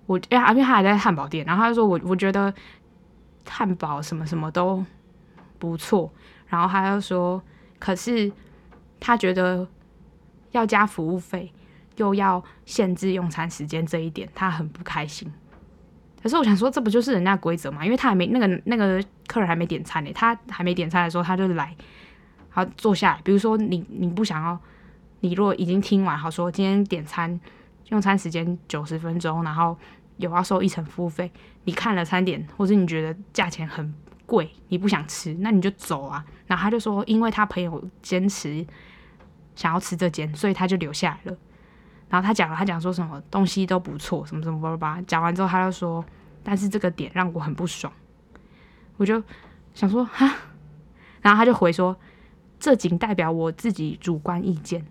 我哎呀，因为他还在汉堡店，然后他就说我我觉得汉堡什么什么都不错，然后他就说可是他觉得要加服务费。又要限制用餐时间这一点，他很不开心。可是我想说，这不就是人家规则吗？因为他还没那个那个客人还没点餐呢，他还没点餐的时候，他就来，好坐下来。比如说你你不想要，你如果已经听完，好说今天点餐用餐时间九十分钟，然后有要收一成服务费，你看了餐点，或者你觉得价钱很贵，你不想吃，那你就走啊。然后他就说，因为他朋友坚持想要吃这间，所以他就留下来了。然后他讲了，他讲说什么东西都不错，什么什么吧吧。讲完之后，他就说：“但是这个点让我很不爽。”我就想说哈，然后他就回说：“这仅代表我自己主观意见。”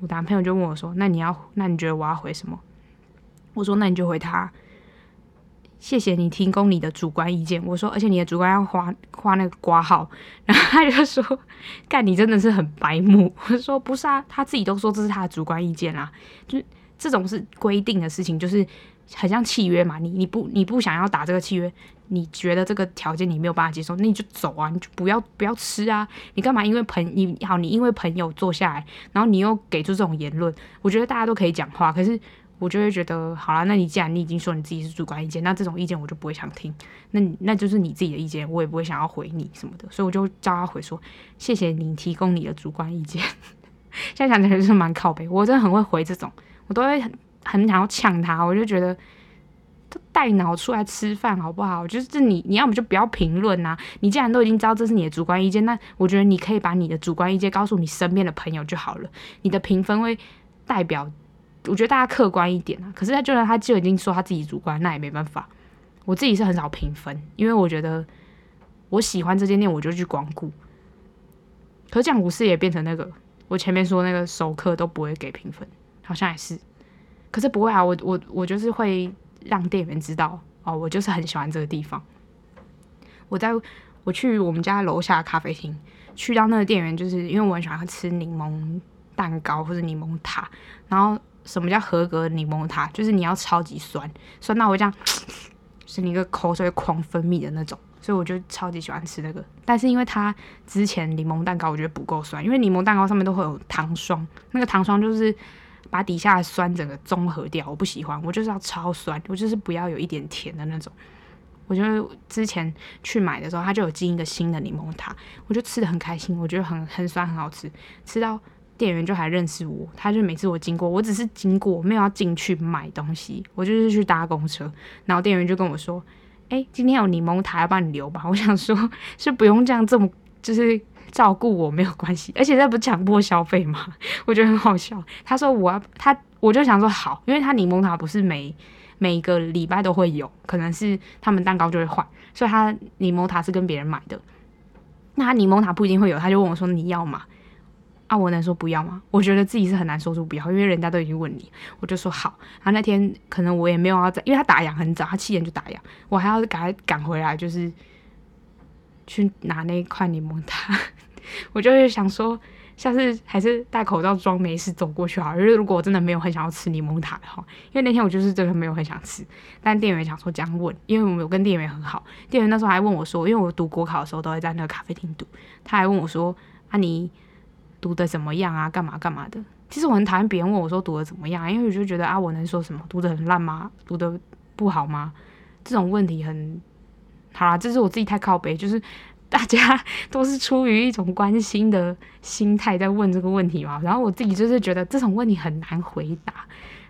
我男朋友就问我说：“那你要，那你觉得我要回什么？”我说：“那你就回他，谢谢你提供你的主观意见。”我说：“而且你的主观要花花那个挂号。”然后他就说：“干，你真的是很白目。”我说：“不是啊，他自己都说这是他的主观意见啊。”就这种是规定的事情，就是很像契约嘛。你你不你不想要打这个契约，你觉得这个条件你没有办法接受，那你就走啊，你就不要不要吃啊。你干嘛因为朋你好，你因为朋友坐下来，然后你又给出这种言论，我觉得大家都可以讲话，可是我就会觉得，好啦，那你既然你已经说你自己是主观意见，那这种意见我就不会想听。那你那就是你自己的意见，我也不会想要回你什么的。所以我就叫他回说，谢谢你提供你的主观意见。现在想起来就是蛮靠北，我真的很会回这种。我都会很很想要呛他，我就觉得都带脑出来吃饭好不好？就是你你要么就不要评论呐。你既然都已经知道这是你的主观意见，那我觉得你可以把你的主观意见告诉你身边的朋友就好了。你的评分会代表，我觉得大家客观一点啊。可是他就算他就已经说他自己主观，那也没办法。我自己是很少评分，因为我觉得我喜欢这间店，我就去光顾。可是这样不是也变成那个我前面说那个熟客都不会给评分。好像也是，可是不会啊，我我我就是会让店员知道哦，我就是很喜欢这个地方。我在我去我们家楼下咖啡厅，去到那个店员，就是因为我很喜欢吃柠檬蛋糕或者柠檬塔。然后什么叫合格柠檬塔？就是你要超级酸，酸到我这样，是你一个口水狂分泌的那种。所以我就超级喜欢吃那个。但是因为它之前柠檬蛋糕我觉得不够酸，因为柠檬蛋糕上面都会有糖霜，那个糖霜就是。把底下的酸整个综合掉，我不喜欢，我就是要超酸，我就是不要有一点甜的那种。我觉得之前去买的时候，它就有进一个新的柠檬塔，我就吃得很开心，我觉得很很酸，很好吃。吃到店员就还认识我，他就每次我经过，我只是经过，没有要进去买东西，我就是去搭公车，然后店员就跟我说：“哎，今天有柠檬塔，要帮你留吧。”我想说，是不用这样这么就是。照顾我没有关系，而且这不强迫消费吗？我觉得很好笑。他说我要他，我就想说好，因为他柠檬塔不是每每个礼拜都会有，可能是他们蛋糕就会换，所以他柠檬塔是跟别人买的。那他柠檬塔不一定会有，他就问我说你要吗？啊，我能说不要吗？我觉得自己是很难说出不要，因为人家都已经问你，我就说好。然后那天可能我也没有要在，因为他打烊很早，他七点就打烊，我还要赶快赶回来，就是。去拿那一块柠檬塔，我就是想说，下次还是戴口罩装没事走过去好。因为如果我真的没有很想要吃柠檬塔的话，因为那天我就是真的没有很想吃，但店员想说这样问，因为我有跟店员很好，店员那时候还问我说，因为我读国考的时候都会在那个咖啡厅读，他还问我说，啊你读的怎么样啊？干嘛干嘛的？其实我很讨厌别人问我说读的怎么样，因为我就觉得啊，我能说什么？读的很烂吗？读的不好吗？这种问题很好啦，这是我自己太靠北，就是大家都是出于一种关心的心态在问这个问题嘛。然后我自己就是觉得这种问题很难回答。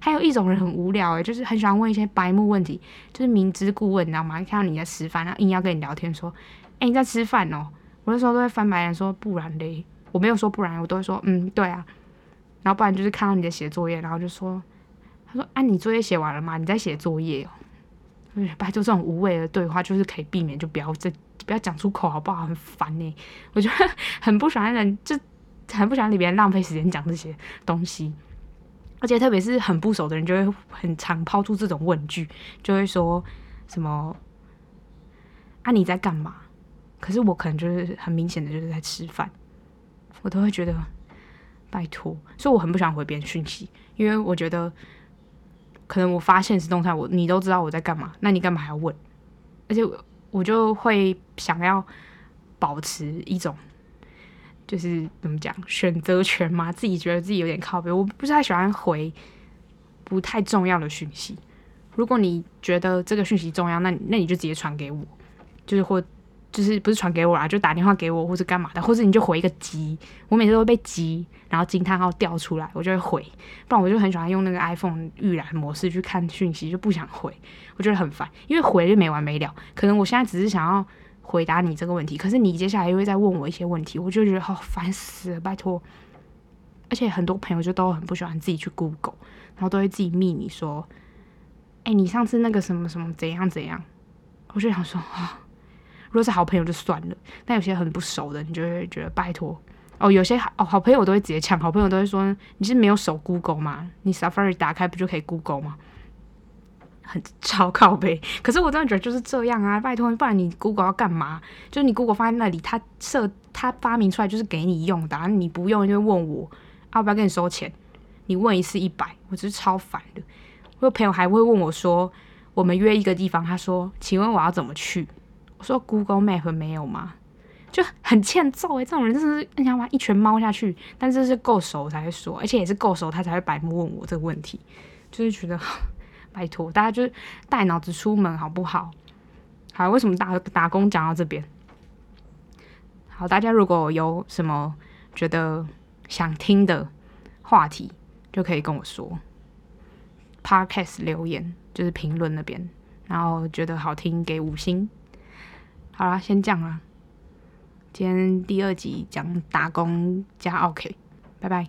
还有一种人很无聊诶，就是很喜欢问一些白目问题，就是明知故问，你知道吗？看到你在吃饭，然后硬要跟你聊天，说：“哎，你在吃饭哦。”我那时候都会翻白眼说：“不然嘞？”我没有说不然，我都会说：“嗯，对啊。”然后不然就是看到你在写作业，然后就说：“他说啊，你作业写完了吗？你在写作业哦。”拜托，这种无谓的对话就是可以避免，就不要再不要讲出口好不好？很烦呢，我觉得很不喜欢人，就很不喜欢里边浪费时间讲这些东西。而且特别是很不熟的人，就会很常抛出这种问句，就会说什么啊，你在干嘛？可是我可能就是很明显的就是在吃饭，我都会觉得拜托，所以我很不喜欢回别人讯息，因为我觉得可能我发现实动态，我你都知道我在干嘛，那你干嘛还要问？而且我我就会想要保持一种。就是怎么讲选择权嘛，自己觉得自己有点靠边，我不是太喜欢回不太重要的讯息。如果你觉得这个讯息重要，那那你就直接传给我，就是或就是不是传给我啦，就打电话给我或是干嘛的，或者你就回一个急，我每次都会被急，然后惊叹号掉出来，我就会回。不然我就很喜欢用那个 iPhone 预览模式去看讯息，就不想回，我觉得很烦，因为回就没完没了。可能我现在只是想要。回答你这个问题，可是你接下来又会再问我一些问题，我就觉得好烦死了，拜托。而且很多朋友就都很不喜欢自己去 Google，然后都会自己密你说，哎，你上次那个什么什么怎样怎样，我就想说啊，如果是好朋友就算了，但有些很不熟的，你就会觉得拜托。哦，有些好哦好朋友都会直接抢，好朋友都会说，你是没有手 Google 吗？你 Safari 打开不就可以 Google 吗？很超靠北，可是我真的觉得就是这样啊！拜托，不然你 Google 要干嘛？就是你 Google 放在那里，它设它发明出来就是给你用的，啊，你不用就会问我要不要跟你收钱？你问一次一百，我真是超烦的。我有朋友还会问我说，我们约一个地方，他说，请问我要怎么去？我说 Google Map 没有吗？就很欠揍诶、这种人真的是你想把一拳猫下去。但是是够熟才会说，而且也是够熟他才会白目问我这个问题，就是觉得。拜托，大家就是带脑子出门好不好？好，为什么打打工讲到这边？好，大家如果有什么觉得想听的话题，就可以跟我说。Podcast 留言就是评论那边，然后觉得好听给五星。好啦，先这样啦。今天第二集讲打工加 OK，，拜拜。